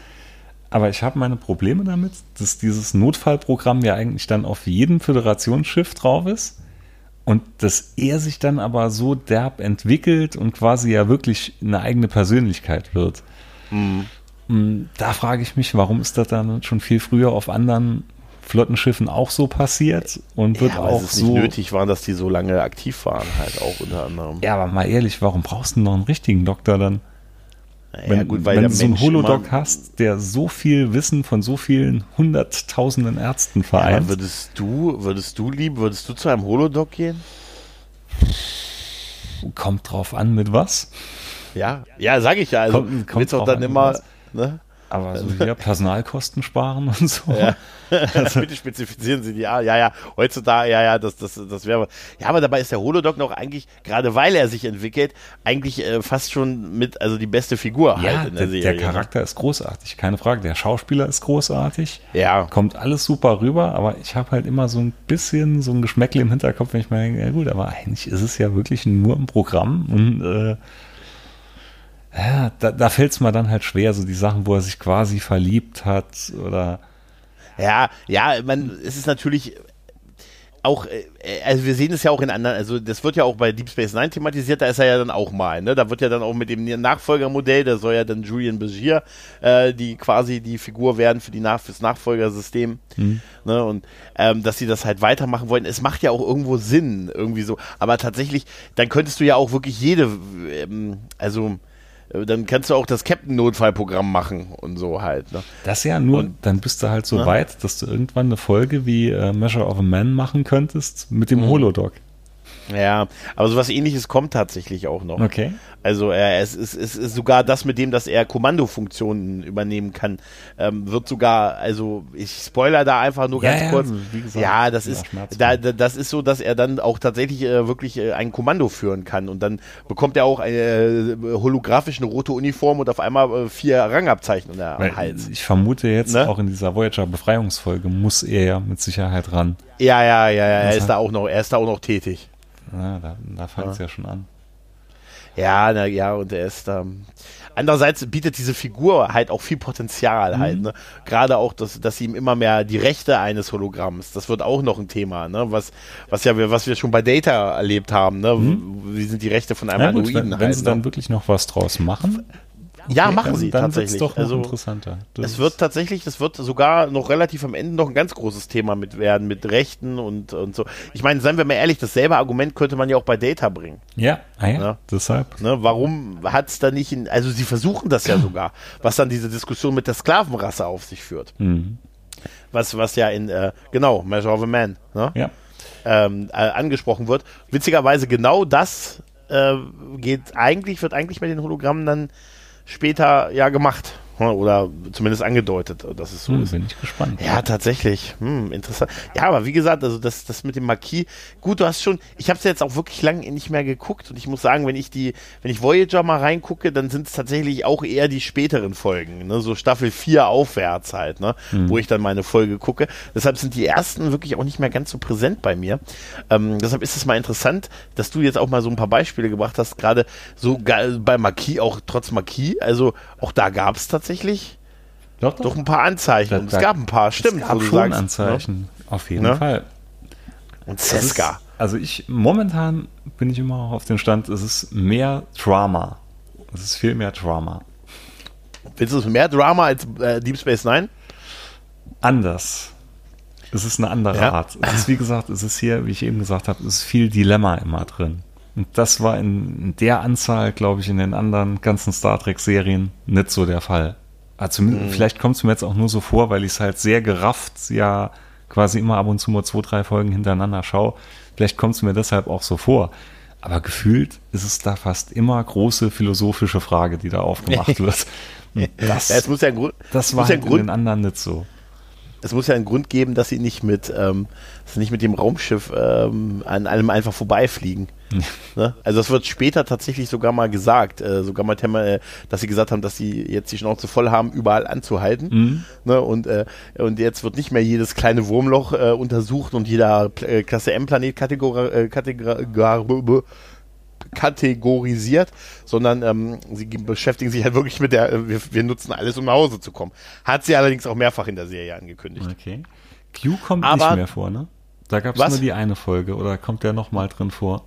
Aber ich habe meine Probleme damit, dass dieses Notfallprogramm ja eigentlich dann auf jedem Föderationsschiff drauf ist und dass er sich dann aber so derb entwickelt und quasi ja wirklich eine eigene Persönlichkeit wird. Mhm. Da frage ich mich, warum ist das dann schon viel früher auf anderen Flottenschiffen auch so passiert und wird ja, auch es ist so. nicht nötig waren, dass die so lange aktiv waren, halt auch unter anderem. Ja, aber mal ehrlich, warum brauchst du noch einen richtigen Doktor dann? Ja, wenn gut, weil wenn du so einen Holodoc hast, der so viel Wissen von so vielen hunderttausenden Ärzten Ja, vereint. aber würdest du, würdest du lieben, würdest du zu einem Holodoc gehen? kommt drauf an, mit was. Ja, ja, sag ich ja. Also Kommt- kommt willst drauf dann an, immer, ne? Aber so hier Personalkosten sparen und so. Ja. (laughs) Bitte spezifizieren Sie die. Ah, ja, ja, heutzutage, ja, ja, das, das, das wäre. Ja, aber dabei ist der Holodoc noch eigentlich, gerade weil er sich entwickelt, eigentlich äh, fast schon mit, also die beste Figur Ja, halt in der der, Serie. der Charakter ist großartig, keine Frage. Der Schauspieler ist großartig. Ne? Ja. Kommt alles super rüber, aber ich habe halt immer so ein bisschen so ein Geschmäckle im Hinterkopf, wenn ich mir denke, ja gut, aber eigentlich ist es ja wirklich nur ein Programm und äh, ja, da, da fällt es mir dann halt schwer, so die Sachen, wo er sich quasi verliebt hat oder Ja, ja, man, es ist natürlich auch, äh, also wir sehen es ja auch in anderen, also das wird ja auch bei Deep Space Nine thematisiert, da ist er ja dann auch mal, ne? Da wird ja dann auch mit dem Nachfolgermodell, da soll ja dann Julian Begier, äh, die quasi die Figur werden für die Nach fürs Nachfolgersystem, ne? Und ähm, dass sie das halt weitermachen wollen, es macht ja auch irgendwo Sinn, irgendwie so. Aber tatsächlich, dann könntest du ja auch wirklich jede, ähm, also dann kannst du auch das Captain-Notfallprogramm machen und so halt, ne? Das ja nur, Und- dann bist du halt so Ne? weit, dass du irgendwann eine Folge wie äh, Measure of a Man machen könntest mit Mhm. dem Holodoc. Ja, aber sowas ähnliches kommt tatsächlich auch noch. Okay. Also er, es, ist, es ist sogar das mit dem, dass er Kommandofunktionen übernehmen kann, ähm, wird sogar, also ich spoiler da einfach nur Ja, ganz ja, kurz. wie gesagt, ja, das ist da, da, das ist so, dass er dann auch tatsächlich äh, wirklich äh, ein Kommando führen kann und dann bekommt er auch eine äh, holographisch eine rote Uniform und auf einmal äh, vier Rangabzeichen der- Weil Hals. ich vermute jetzt Ne? auch in dieser Voyager Befreiungsfolge muss er ja mit Sicherheit ran. Ja, ja, ja, ja, er ist da auch noch, er ist da auch noch tätig. Ja, da da fängt es ja. schon an. Ja, na ja, und er ist ähm, andererseits bietet diese Figur halt auch viel Potenzial halt, ne? Gerade auch, dass, dass sie ihm immer mehr die Rechte eines Hologramms, das wird auch noch ein Thema, ne? Was, was ja wir, was wir schon bei Data erlebt haben, ne? Wie sind die Rechte von einem Ja, Androiden wenn, wenn halt, sie ne? dann wirklich noch was draus machen, Ja, okay, machen dann, sie dann tatsächlich. doch also interessanter. Das es wird tatsächlich, das wird sogar noch relativ am Ende noch ein ganz großes Thema mit werden, mit Rechten und, und so. Ich meine, seien wir mal ehrlich, dasselbe Argument könnte man ja auch bei Data bringen. ja, ah ja, Ja. deshalb. Ne, warum hat es da nicht in, also sie versuchen das ja sogar, was dann diese Diskussion mit der Sklavenrasse auf sich führt. Mhm. Was, was ja in, äh, genau, Measure of a Man, ne, Ja. ähm, äh, angesprochen wird. Witzigerweise genau das äh, geht eigentlich, wird eigentlich mit den Hologrammen dann später ja gemacht. Ne, Oder zumindest angedeutet, dass es so Hm, ist. bin ich gespannt. Ja, tatsächlich. Hm, interessant. Ja, aber wie gesagt, also das, das mit dem Marquis, gut, du hast schon, ich habe es jetzt auch wirklich lange nicht mehr geguckt und ich muss sagen, wenn ich die, wenn ich Voyager mal reingucke, dann sind es tatsächlich auch eher die späteren Folgen, ne? so Staffel 4 aufwärts halt, ne? wo ich dann meine Folge gucke. Deshalb sind die ersten wirklich auch nicht mehr ganz so präsent bei mir. Ähm, deshalb ist es mal interessant, dass du jetzt auch mal so ein paar Beispiele gebracht hast, gerade so bei Marquis, auch trotz Marquis, also auch da gab es tatsächlich Doch, doch ein paar Anzeichen. Und es gab ein paar, stimmt, es gab schon sagst, Anzeichen. Auf jeden Ne? Fall. Ne? Und Seska. Also ich, momentan bin ich immer auf dem Stand, es ist mehr Drama. Es ist viel mehr Drama. Findest du es mehr Drama als äh, Deep Space Nine? Anders. Es ist eine andere Ja. Art. Es ist, wie gesagt, es ist hier, wie ich eben gesagt habe, es ist viel Dilemma immer drin. Und das war in, der Anzahl, glaube ich, in den anderen ganzen Star Trek-Serien nicht so der Fall. Also zumindest, Vielleicht kommt es mir jetzt auch nur so vor, weil ich es halt sehr gerafft, ja quasi immer ab und zu mal zwei, drei Folgen hintereinander schaue. Vielleicht kommt es mir deshalb auch so vor. Aber gefühlt ist es da fast immer große philosophische Frage, die da aufgemacht (laughs) wird. Das, Ja, es muss ja Grund, das war muss ja halt einen in den Grund, anderen nicht so. Es muss ja einen Grund geben, dass sie nicht mit, ähm, dass sie nicht mit dem Raumschiff ähm, an allem einfach vorbeifliegen. Ne? Also das wird später tatsächlich sogar mal gesagt, äh, sogar mal, thema- äh, dass sie gesagt haben, dass sie jetzt die Schnauze voll haben, überall anzuhalten. Mhm. Ne? Und, äh, und jetzt wird nicht mehr jedes kleine Wurmloch äh, untersucht und jeder äh, Klasse M-Planet Kategor äh, Kategor kategorisiert, sondern ähm, sie beschäftigen sich halt wirklich mit der, äh, wir, wir, nutzen alles, um nach Hause zu kommen. Hat sie allerdings auch mehrfach in der Serie angekündigt. Okay. Q kommt Aber, nicht mehr vor, ne? Da gab es nur die eine Folge oder kommt der nochmal drin vor?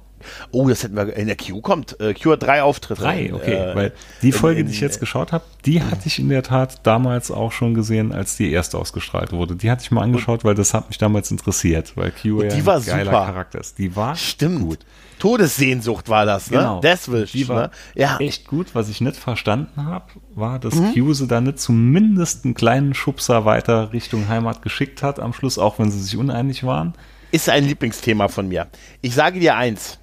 Oh, das hätten wir. In der Q kommt. Äh, Q hat drei Auftritte. Drei, okay. Äh, weil die Folge, in, in, die ich jetzt geschaut habe, die hatte ich in der Tat damals auch schon gesehen, als die erste ausgestrahlt wurde. Die hatte ich mal angeschaut, weil das hat mich damals interessiert, weil Q ja ein geiler super. Charakter ist. Die war Stimmt. gut. Todessehnsucht war das, ne? Genau. Deathwish, die war ne? ja. echt gut. Was ich nicht verstanden habe, war, dass mhm. Q sie da nicht zumindest einen kleinen Schubser weiter Richtung Heimat geschickt hat am Schluss, auch wenn sie sich uneinig waren. Ist ein Lieblingsthema von mir. Ich sage dir eins,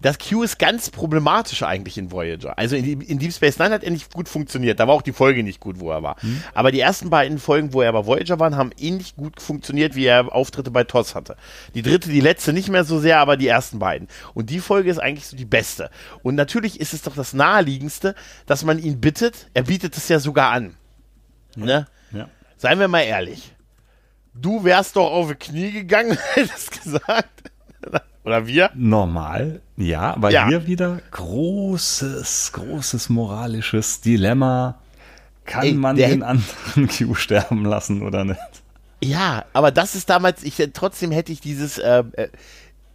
das Q ist ganz problematisch eigentlich in Voyager. Also in, in, Deep Space Nine hat er nicht gut funktioniert. Da war auch die Folge nicht gut, wo er war. Hm. Aber die ersten beiden Folgen, wo er bei Voyager war, haben ähnlich gut funktioniert, wie er Auftritte bei TOS hatte. Die dritte, die letzte nicht mehr so sehr, aber die ersten beiden. Und die Folge ist eigentlich so die beste. Und natürlich ist es doch das naheliegendste, dass man ihn bittet. Er bietet es ja sogar an. Ne? Ja. Seien wir mal ehrlich. Du wärst doch auf die Knie gegangen, (laughs) hättest gesagt. (laughs) Oder wir? Normal, ja, aber ja. hier wieder großes, großes moralisches Dilemma. Kann Ey, man den anderen (laughs) Q sterben lassen oder nicht? Ja, aber das ist damals, ich, trotzdem hätte ich dieses äh, äh,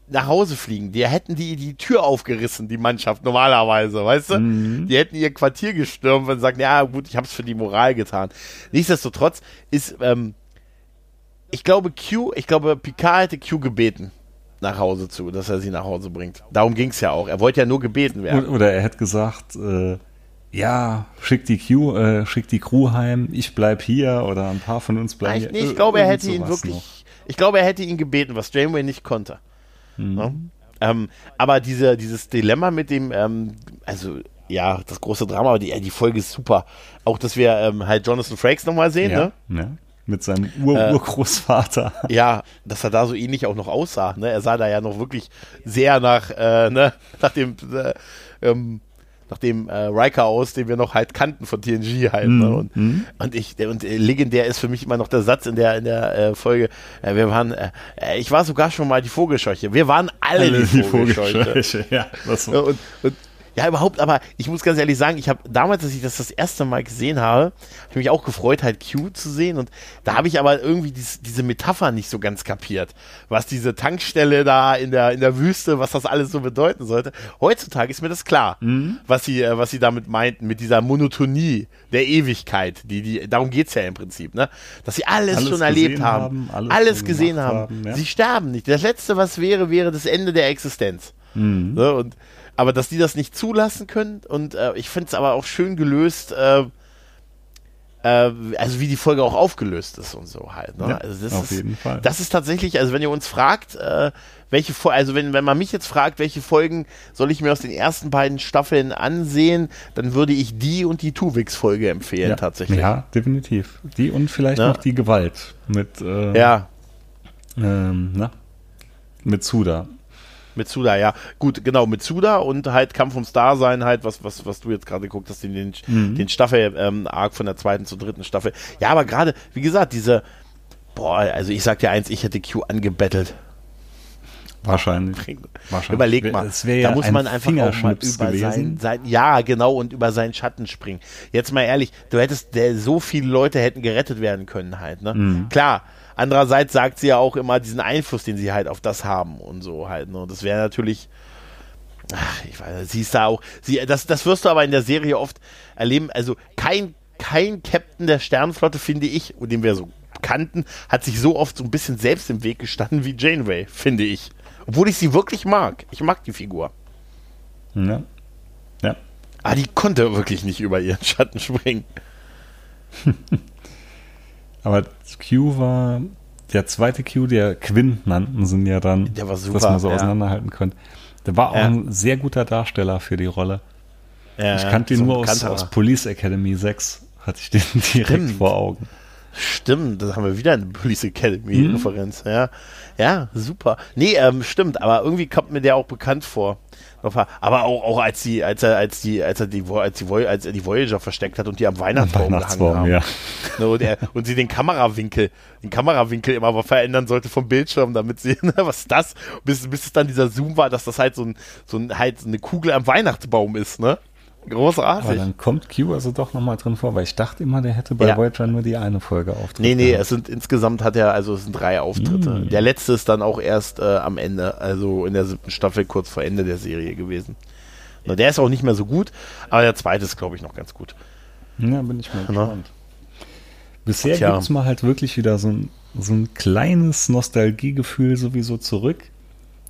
nach Hause fliegen. Die hätten die die Tür aufgerissen, die Mannschaft, normalerweise, weißt du? Mhm. Die hätten ihr Quartier gestürmt und sagen, ja gut, ich habe es für die Moral getan. Nichtsdestotrotz ist, ähm, ich glaube Q, ich glaube Picard hätte Q gebeten nach Hause zu, dass er sie nach Hause bringt. Darum ging es ja auch. Er wollte ja nur gebeten werden. Oder er hätte gesagt, äh, ja, schick die, Q, äh, schick die Crew heim, ich bleib hier oder ein paar von uns bleiben hier. Nee, ich glaube, er hätte ihn wirklich, noch. ich glaube, er hätte ihn gebeten, was Janeway nicht konnte. Mhm. Ja? Ähm, aber diese, dieses Dilemma mit dem, ähm, also ja, das große Drama, aber die, die Folge ist super. Auch, dass wir ähm, halt Jonathan Frakes nochmal sehen, ja, ne? Ja mit seinem Ur äh. (laughs) Ja, dass er da so ähnlich auch noch aussah. Ne? Er sah da ja noch wirklich sehr nach, äh, ne? nach dem, äh, ähm, nach dem äh, Riker aus, den wir noch halt kannten von TNG halt. Ne? Mhm, und, mm. und ich, und äh, legendär ist für mich immer noch der Satz in der, in der äh, Folge, wir waren, ich war sogar schon mal die Vogelscheuche. Wir waren alle, alle die, Vogelscheuche. Die Vogelscheuche. (laughs) Ja. Und, und ja, überhaupt, aber ich muss ganz ehrlich sagen, ich habe damals, als ich das das erste Mal gesehen habe, habe ich mich auch gefreut, halt Q zu sehen und da habe ich aber irgendwie dies, diese Metapher nicht so ganz kapiert, was diese Tankstelle da in der, in der Wüste, was das alles so bedeuten sollte. Heutzutage ist mir das klar, mhm. was sie, äh, was sie damit meinten, mit dieser Monotonie der Ewigkeit, die, die, darum geht's ja im Prinzip, ne? Dass sie alles, alles schon erlebt haben, haben alles, alles gesehen haben. haben ja. Sie sterben nicht. Das Letzte, was wäre, wäre das Ende der Existenz. Mhm. Ne? Und aber dass die das nicht zulassen können und äh, ich finde es aber auch schön gelöst, äh, äh, also wie die Folge auch aufgelöst ist und so halt. Ne? Ja, also das auf ist, jeden Fall. Das ist tatsächlich, also wenn ihr uns fragt, äh, welche also wenn, wenn man mich jetzt fragt, welche Folgen soll ich mir aus den ersten beiden Staffeln ansehen, dann würde ich die und die Tuvix-Folge empfehlen ja, tatsächlich. Ja, definitiv. Die und vielleicht ja. noch die Gewalt mit äh, ja. Ähm, na? mit Suda. Mit Suda, ja. Gut, genau, mit Suda und halt Kampf ums Dasein, halt, was, was, was du jetzt gerade geguckt hast, den, den, mhm. den Staffel-Arc ähm, von der zweiten zur dritten Staffel. Ja, aber gerade, wie gesagt, diese, boah, also ich sag dir eins, ich hätte Q angebettelt. Wahrscheinlich. Wahrscheinlich. Überleg mal, ja da muss man einfach auch mal über sein, sein, ja, genau, und über seinen Schatten springen. Jetzt mal ehrlich, du hättest, der, so viele Leute hätten gerettet werden können halt, ne? Mhm. Klar, Andererseits sagt sie ja auch immer diesen Einfluss, den sie halt auf das haben und so halt. Ne? Und das wäre natürlich. Ach, ich weiß, sie ist da auch. Sie, das, das wirst du aber in der Serie oft erleben. Also kein, kein Captain der Sternenflotte, finde ich, und den wir so kannten, hat sich so oft so ein bisschen selbst im Weg gestanden wie Janeway, finde ich. Obwohl ich sie wirklich mag. Ich mag die Figur. Ja. Ja. Aber die konnte wirklich nicht über ihren Schatten springen. (laughs) Aber Q war der zweite Q, der Quinn nannten sind ja dann, der war super, dass man so ja. auseinanderhalten konnte. Der war auch ja. ein sehr guter Darsteller für die Rolle. Ja, ich kannte ihn nur aus, aus, Police Academy 6, hatte ich den (laughs) direkt Stimmt. vor Augen. Stimmt, das haben wir wieder eine Police Academy-Referenz. Mhm. Ja. ja, super. Nee, ähm, stimmt, aber irgendwie kommt mir der auch bekannt vor. Aber auch, auch als die, als er, als die, als er die, als die, als er die Voyager versteckt hat und die am Weihnachtsbaum, Weihnachtsbaum gehangen haben. Ja. (laughs) Ne, und, er, und sie den Kamerawinkel, den Kamerawinkel immer verändern sollte vom Bildschirm, damit sie, (laughs) ne, was ist das? Bis, bis es dann dieser Zoom war, dass das halt so ein, so ein, halt eine Kugel am Weihnachtsbaum ist, ne? Großartig. Aber dann kommt Q also doch nochmal drin vor, weil ich dachte immer, der hätte bei ja. Voyager nur die eine Folge auftritt. Nee, nee, es sind insgesamt hat er, also es sind drei Auftritte. Mm. Der letzte ist dann auch erst äh, am Ende, also in der siebten Staffel kurz vor Ende der Serie gewesen. Na, der ist auch nicht mehr so gut, aber der zweite ist, glaube ich, noch ganz gut. Ja, bin ich mal gespannt. Bisher gibt es mal halt wirklich wieder so ein, so ein kleines Nostalgiegefühl sowieso zurück.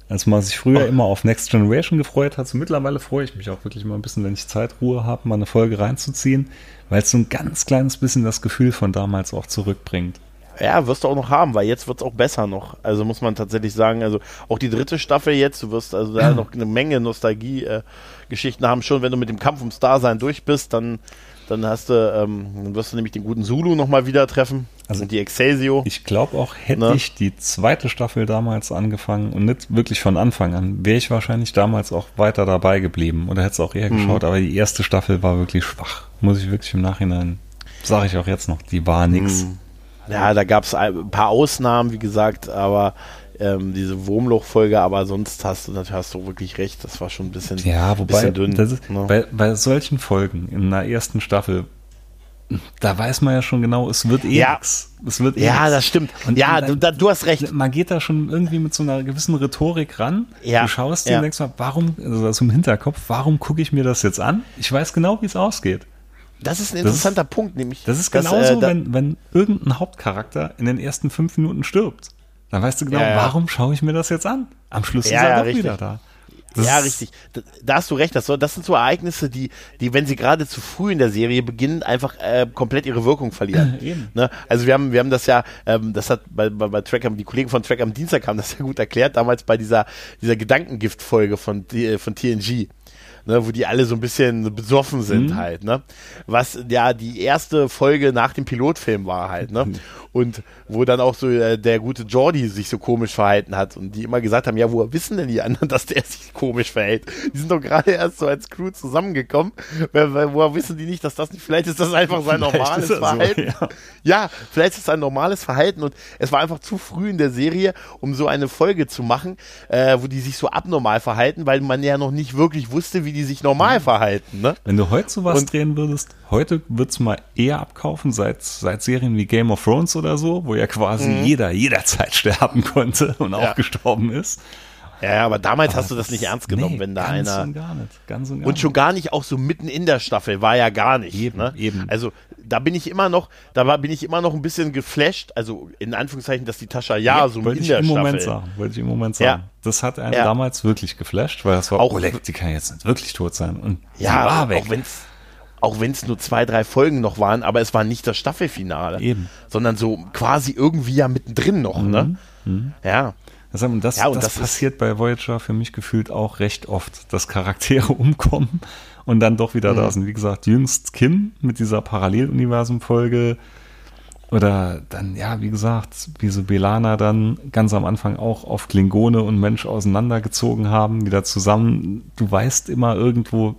Als man sich früher oh. immer auf Next Generation gefreut hat, so mittlerweile freue ich mich auch wirklich mal ein bisschen, wenn ich Zeitruhe habe, mal eine Folge reinzuziehen, weil es so ein ganz kleines bisschen das Gefühl von damals auch zurückbringt. Ja, wirst du auch noch haben, weil jetzt wird es auch besser noch. Also muss man tatsächlich sagen, also auch die dritte Staffel jetzt, du wirst also da noch eine Menge Nostalgie-Geschichten äh, haben. Schon wenn du mit dem Kampf ums Dasein durch bist, dann dann hast du, ähm, dann wirst du nämlich den guten Zulu nochmal wieder treffen. Also die Excelsior. Ich glaube auch, hätte ne? ich die zweite Staffel damals angefangen und nicht wirklich von Anfang an, wäre ich wahrscheinlich damals auch weiter dabei geblieben oder hätte es auch eher mhm. geschaut. Aber die erste Staffel war wirklich schwach. Muss ich wirklich im Nachhinein, sage ich auch jetzt noch, die war nix. Mhm. Ja, da gab es ein paar Ausnahmen, wie gesagt, aber ähm, diese Wurmloch-Folge, aber sonst hast du natürlich hast du wirklich recht, das war schon ein bisschen, ja, wobei, bisschen dünn. Ist, ne? bei, bei solchen Folgen in der ersten Staffel, da weiß man ja schon genau, es wird eh ja. nix. Es wird eh ja, nix. das stimmt. Und ja, dann, du, du, hast recht. Man geht da schon irgendwie mit so einer gewissen Rhetorik ran. Ja. Du schaust dir ja. und denkst mal, warum, also das im Hinterkopf, warum gucke ich mir das jetzt an? Ich weiß genau, wie es ausgeht. Das ist ein interessanter das Punkt, nämlich. Das ist genauso, äh, da wenn, wenn irgendein Hauptcharakter in den ersten fünf Minuten stirbt. Dann weißt du genau, ja, ja. warum schaue ich mir das jetzt an? Am Schluss ist er doch richtig. wieder da. Das ja, richtig. Da, da, hast du recht. Das, soll, das sind so Ereignisse, die, die, wenn sie gerade zu früh in der Serie beginnen, einfach äh, komplett ihre Wirkung verlieren. (clears throat) ne? Also wir haben, wir haben das ja, ähm, das hat bei, bei, bei Track am, die Kollegen von Track am Dienstag haben das ja gut erklärt, damals bei dieser, dieser Gedankengift-Folge von, von TNG ne, wo die alle so ein bisschen besoffen sind mhm. halt, ne? Was ja die erste Folge nach dem Pilotfilm war halt, ne? (laughs) Und wo dann auch so äh, der gute Jordi sich so komisch verhalten hat und die immer gesagt haben, ja, woher wissen denn die anderen, (laughs) dass der sich komisch verhält? Die sind doch gerade erst so als Crew zusammengekommen. Woher wissen die nicht, dass das nicht, vielleicht ist das einfach sein normales Verhalten. So, ja. ja, vielleicht ist es ein normales Verhalten und es war einfach zu früh in der Serie, um so eine Folge zu machen, äh, wo die sich so abnormal verhalten, weil man ja noch nicht wirklich wusste, wie die sich normal verhalten. Ne? Wenn du heute sowas und, drehen würdest, heute würdest du mal eher abkaufen, seit, seit Serien wie Game of Thrones oder so, wo ja quasi mhm. jeder jederzeit (laughs) sterben konnte und ja. auch gestorben ist. Ja, aber damals aber hast du das nicht ernst genommen, nee, wenn da ganz einer. Und gar nicht, ganz und, gar und schon gar nicht auch so mitten in der Staffel, war ja gar nicht. Eben, ne? eben. Also da bin ich immer noch, da war, bin ich immer noch ein bisschen geflasht, also in Anführungszeichen, dass die Tascha ja, ja so in der ich im Moment sagen, wollte ich im Moment sagen. Ja. Das hat einen ja. damals wirklich geflasht, weil das war, auch, oh, die kann jetzt nicht wirklich tot sein. Und ja, war weg. auch wenn's auch wenn es nur zwei, drei Folgen noch waren, aber es war nicht das Staffelfinale. Eben. Sondern so quasi irgendwie ja mittendrin noch, mhm. ne? Mhm. Ja. Das, das, ja, und das, das passiert bei Voyager für mich gefühlt auch recht oft, dass Charaktere (laughs) umkommen und dann doch wieder mhm. da sind. Wie gesagt, jüngst Kim mit dieser Paralleluniversum-Folge. Oder dann, ja, wie gesagt, wie so Belana dann ganz am Anfang auch auf Klingone und Mensch auseinandergezogen haben, wieder zusammen. Du weißt immer irgendwo,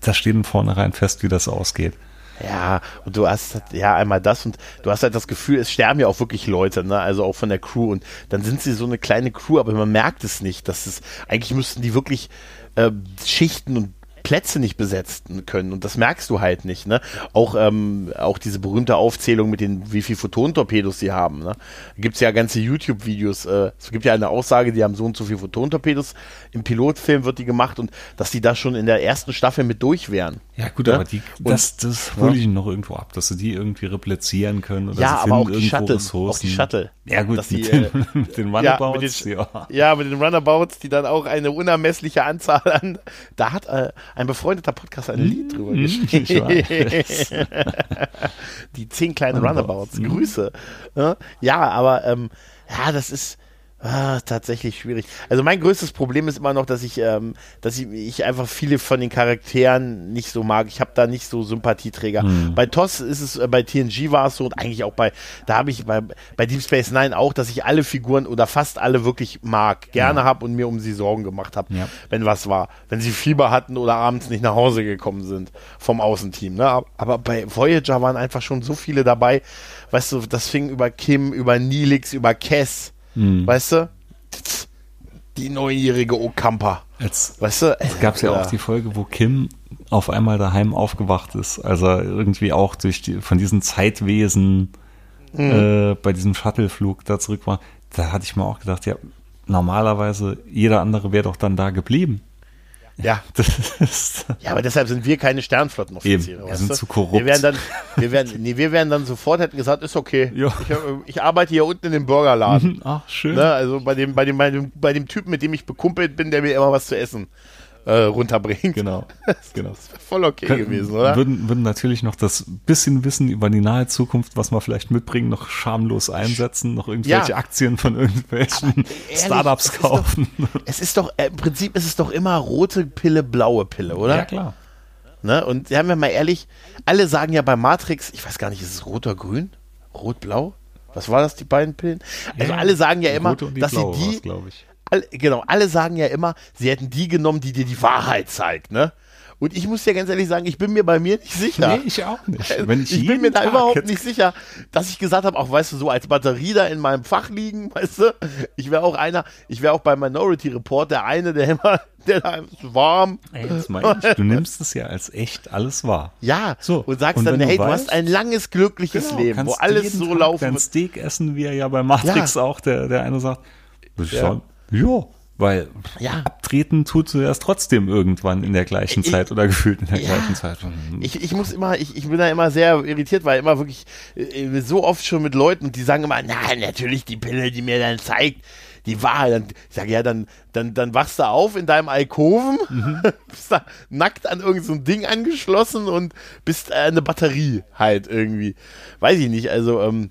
da steht von vornherein fest, wie das ausgeht. Ja, und du hast ja einmal das und du hast halt das Gefühl, es sterben ja auch wirklich Leute, ne? Also auch von der Crew und dann sind sie so eine kleine Crew, aber man merkt es nicht, dass es eigentlich müssten die wirklich äh, Schichten und Plätze nicht besetzen können und das merkst du halt nicht. Ne? Auch, ähm, auch diese berühmte Aufzählung mit den, wie viel Photontorpedos sie haben. Ne? Gibt es ja ganze YouTube-Videos. Äh, es gibt ja eine Aussage, die haben so und so viele Photontorpedos. Im Pilotfilm wird die gemacht und dass die da schon in der ersten Staffel mit durch wären. Ja gut, ne? aber die, das, das hole ich noch irgendwo ab, dass sie die irgendwie replizieren können. Oder ja, aber auch die Shuttle. Auch die Shuttle. Ja gut, mit, die, den, äh, (laughs) mit den Runabouts. Ja mit den, ja. ja, mit den Runabouts, die dann auch eine unermessliche Anzahl an. Da hat äh, ein befreundeter Podcast ein Lied drüber mm, geschrieben. (laughs) (laughs) die zehn kleinen Runabouts. Runabouts. Grüße. Ja, aber ähm, ja, das ist Ah, tatsächlich schwierig. Also mein größtes Problem ist immer noch, dass ich, ähm, dass ich, ich einfach viele von den Charakteren nicht so mag. Ich habe da nicht so Sympathieträger. Hm. Bei TOS ist es, äh, bei TNG war es so und eigentlich auch bei, da habe ich bei, bei Deep Space Nine auch, dass ich alle Figuren oder fast alle wirklich mag, gerne ja. habe und mir um sie Sorgen gemacht habe, ja. wenn was war. Wenn sie Fieber hatten oder abends nicht nach Hause gekommen sind vom Außenteam. Ne? Aber bei Voyager waren einfach schon so viele dabei. Weißt du, das fing über Kim, über Nilix, über Kess hm. Weißt du? Die neunjährige Okampa. Jetzt, weißt du? Es gab ja auch die Folge, wo Kim auf einmal daheim aufgewacht ist. Also irgendwie auch durch die, von diesen Zeitwesen mhm. äh, bei diesem Shuttleflug da zurück war. Da hatte ich mir auch gedacht, ja, normalerweise jeder andere wäre doch dann da geblieben. Ja. (laughs) ja, aber deshalb sind wir keine Sternflottenoffiziere. wir sind du? zu korrupt. Wir wären dann, wir wären, (laughs) nee, wir wären dann sofort, hätten gesagt, ist okay. Ich, ich, arbeite hier unten in dem Burgerladen. (laughs) Ach, schön. Ne, also bei dem, bei, dem, bei, dem, bei dem Typen, mit dem ich bekumpelt bin, der mir immer was zu essen äh, runterbringt. Genau. genau. Das wäre voll okay Können, gewesen, oder? Würden, würden natürlich noch das bisschen Wissen über die nahe Zukunft, was wir vielleicht mitbringen, noch schamlos einsetzen, noch irgendwelche ja. Aktien von irgendwelchen Startups kaufen. Ist doch, es ist doch, äh, im Prinzip ist es doch immer rote Pille, blaue Pille, oder? Ja, klar. Ne? Und haben wir mal ehrlich, alle sagen ja bei Matrix, ich weiß gar nicht, ist es rot oder grün? Rot-blau? Was war das, die beiden Pillen? Also ja, alle sagen ja immer, dass sie die, alle, genau, alle sagen ja immer, sie hätten die genommen, die dir die Wahrheit zeigt, ne? Und ich muss dir ganz ehrlich sagen, ich bin mir bei mir nicht sicher. Nee, ich auch nicht. Also, ich, ich bin mir da Tag überhaupt nicht sicher, dass ich gesagt habe, auch weißt du, so als Batterie da in meinem Fach liegen, (laughs) weißt du, ich wäre auch einer, ich wäre auch bei Minority Report der eine, der immer, (laughs) der da ist warm. Ey, jetzt meine ich, du nimmst es ja als echt alles wahr. Ja, so. und sagst und dann, hey, du, weißt, hast ein langes, glückliches genau, Leben, wo alles so Tag laufen dein Steak essen, wie er ja bei Matrix ja. auch, der, der eine sagt, ja. Ja weil ja. abtreten tut sie erst trotzdem irgendwann in der gleichen ich, Zeit oder gefühlt in der ja. gleichen Zeit. Ich, ich muss immer, ich, ich bin da immer sehr irritiert, weil immer wirklich äh, so oft schon mit Leuten, die sagen immer, na, natürlich die Pille, die mir dann zeigt, die Wahrheit. Dann, ich sage, ja, dann, dann, dann wachst du auf in deinem Alkoven, mhm. (laughs) bist da nackt an irgendein so Ding angeschlossen und bist äh, eine Batterie halt irgendwie. Weiß ich nicht, also ähm,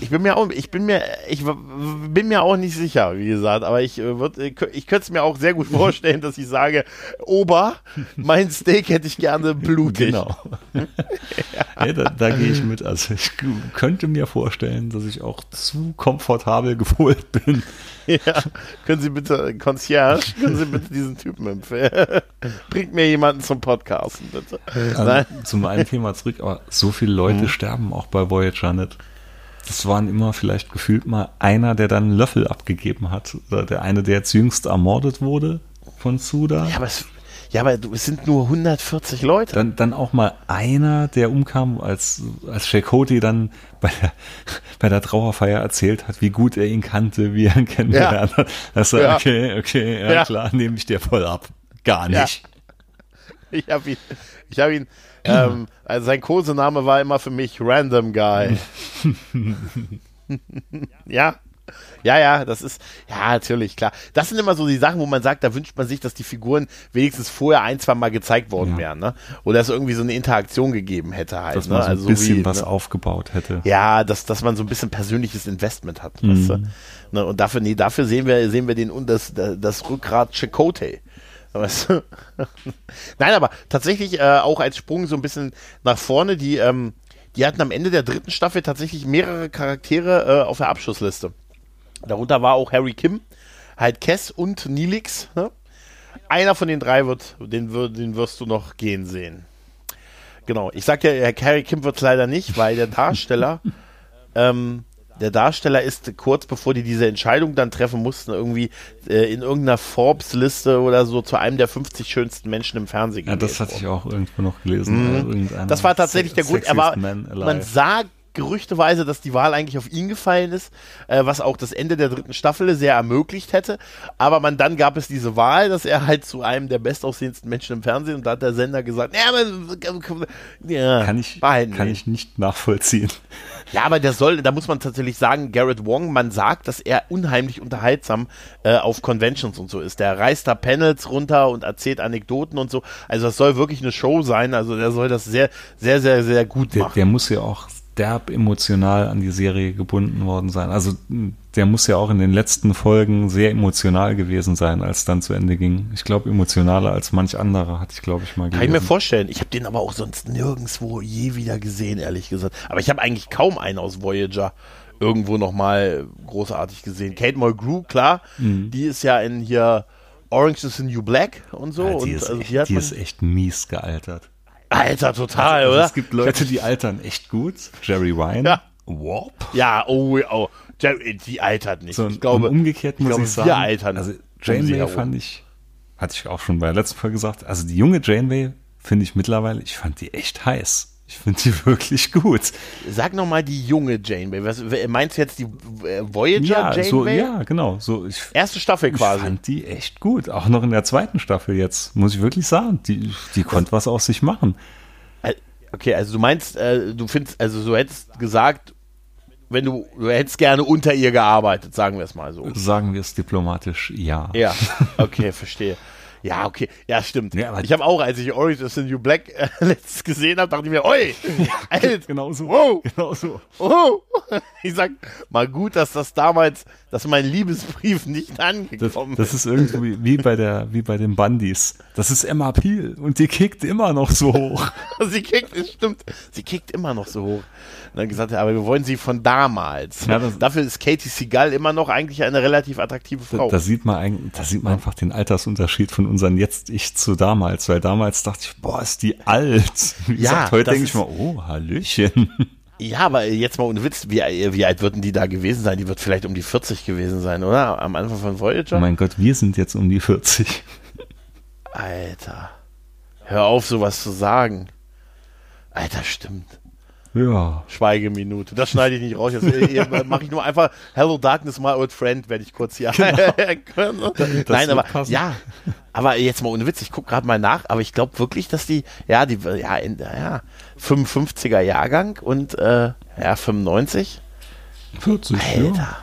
ich bin mir auch, ich bin mir, ich bin mir auch nicht sicher, wie gesagt, aber ich äh, würde, ich könnte es mir auch sehr gut (laughs) vorstellen, dass ich sage, Ober, mein Steak hätte ich gerne blutig. Genau. ja. (laughs) ja da, da gehe ich mit. Also ich könnte mir vorstellen, dass ich auch zu komfortabel (laughs) geholt bin. Ja, können Sie bitte, Concierge, können Sie bitte diesen Typen empfehlen? Bringt mir jemanden zum Podcasten, bitte. Ähm, Nein. Zum einen Thema zurück, aber so viele Leute mhm. sterben auch bei Voyager nicht das waren immer vielleicht gefühlt mal einer, der dann einen Löffel abgegeben hat. Oder der eine, der jetzt jüngst ermordet wurde von Suda. Ja, aber es, ja, aber es sind nur 140 Leute. Dann, dann auch mal einer, der umkam, als, als Shakoti dann bei der, (laughs) bei der Trauerfeier erzählt hat, wie gut er ihn kannte, wie er ihn kennengelernt ja. hat. Das war, ja. okay, okay, ja, ja, klar, nehme ich dir voll ab. Gar nicht. Ich habe ihn, ich habe ihn, ähm, also sein Kosename war immer für mich Random Guy. (laughs) ja. Ja, ja, das ist, ja, natürlich, klar. Das sind immer so die Sachen, wo man sagt, da wünscht man sich, dass die Figuren wenigstens vorher ein, zwei Mal gezeigt worden ja. wären, ne? Oder dass es irgendwie so eine Interaktion gegeben hätte halt. Dass man ne? so ein also bisschen wie, was ne? aufgebaut hätte. Ja, dass, dass man so ein bisschen persönliches Investment hat. Mhm. Weißt du? ne? Und dafür, nee, dafür sehen wir, sehen wir den, das, das Rückgrat Chakotay. Weißt du? (laughs) Nein, aber tatsächlich äh, auch als Sprung so ein bisschen nach vorne, die, ähm, die hatten am Ende der dritten Staffel tatsächlich mehrere Charaktere äh, auf der Abschlussliste. Darunter war auch Harry Kim, halt Kess und Nilix. Ne? Einer von den drei wird, den, den wirst du noch gehen sehen. Genau, ich sag ja, Harry Kim wird es leider nicht, weil der Darsteller (laughs) ähm, der Darsteller ist kurz bevor die diese Entscheidung dann treffen mussten, irgendwie äh, in irgendeiner Forbes-Liste oder so zu einem der 50 schönsten Menschen im Fernsehen. Ja, das hatte ich auch irgendwo noch gelesen. Mhm. Das war tatsächlich der Grund. Er war, man sagt gerüchteweise, dass die Wahl eigentlich auf ihn gefallen ist, äh, was auch das Ende der dritten Staffel sehr ermöglicht hätte. Aber man dann gab es diese Wahl, dass er halt zu einem der bestaussehendsten Menschen im Fernsehen und da hat der Sender gesagt, ja, aber, ja kann ich kann ich nicht nachvollziehen. Ja, aber der soll, da muss man tatsächlich sagen, Garrett Wong, man sagt, dass er unheimlich unterhaltsam äh, auf Conventions und so ist. Der reißt da Panels runter und erzählt Anekdoten und so. Also das soll wirklich eine Show sein. Also der soll das sehr, sehr, sehr, sehr gut der, machen. Der muss ja auch derb emotional an die Serie gebunden worden sein. Also der muss ja auch in den letzten Folgen sehr emotional gewesen sein, als dann zu Ende ging. Ich glaube, emotionaler als manch anderer hatte ich, glaube ich, mal gelesen. Kann ich mir vorstellen. Ich habe den aber auch sonst nirgendwo je wieder gesehen, ehrlich gesagt. Aber ich habe eigentlich kaum einen aus Voyager irgendwo nochmal großartig gesehen. Kate Mulgrew, klar, mhm. die ist ja in hier Orange is the New Black und so. Ja, die, und, ist, also, die, die ist echt mies gealtert. Alter, total, also, oder? Es gibt Leute, die altern echt gut. Jerry Wine. Ja. Warp. Ja, oh, oh. Jerry, die altert nicht. So, ich glaube, umgekehrt muss ich, ich sagen. Altern. Also Janeway fand ich, hatte ich auch schon bei der letzten Folge gesagt, also die junge Janeway finde ich mittlerweile, ich fand die echt heiß. Ich finde die (laughs) wirklich gut. Sag nochmal die junge Janeway. Was, meinst du jetzt die äh, Voyager ja, Janeway? So, ja, genau. So, ich, Erste Staffel quasi. Ich fand die echt gut. Auch noch in der zweiten Staffel jetzt, muss ich wirklich sagen. Die, die konnte was aus sich machen. Okay, also du meinst, äh, du findest, also du hättest gesagt, wenn du, du hättest gerne unter ihr gearbeitet, sagen wir es mal so. Sagen wir es diplomatisch, ja. Ja, (laughs) okay, verstehe. Ja, okay, ja, stimmt. Ja, ich habe auch, als ich Orange is the New Black äh, (laughs) letztes gesehen habe, dachte ich mir, oi, (laughs) alt, genau so. Wow, genau so. Oh. (laughs) Ich sag, mal gut, dass das damals, dass mein Liebesbrief nicht angekommen das, das ist. irgendwie wie bei der, wie bei den Bandis. Das ist Emma Peel und die kickt immer noch so hoch. sie kickt, stimmt, sie kickt immer noch so hoch. Und dann gesagt, aber wir wollen sie von damals. Ja, Dafür ist Katie Seagal immer noch eigentlich eine relativ attraktive Frau. Da, da sieht man, da sieht man einfach den Altersunterschied von unseren Jetzt-Ich zu damals, weil damals dachte ich, boah, ist die alt. (laughs) Wie ja, gesagt, heute denke ich mal, oh, Hallöchen. (laughs) Ja, aber jetzt mal ohne Witz, wie, wie alt würden die da gewesen sein? Die wird vielleicht um die 40 gewesen sein, oder? Am Anfang von Voyager? Oh mein Gott, wir sind jetzt um die 40. Alter. Hör auf, sowas zu sagen. Alter, stimmt. Ja. Schweigeminute. Das schneide ich nicht raus. Jetzt mache ich nur einfach Hello Darkness, my old friend, werde ich kurz hier. Genau. Nein, aber passen. ja. Aber jetzt mal ohne Witz, ich gucke gerade mal nach, aber ich glaube wirklich, dass die, ja, die, ja, in, ja 55er Jahrgang und äh, ja, 95. 40, Alter. Ja.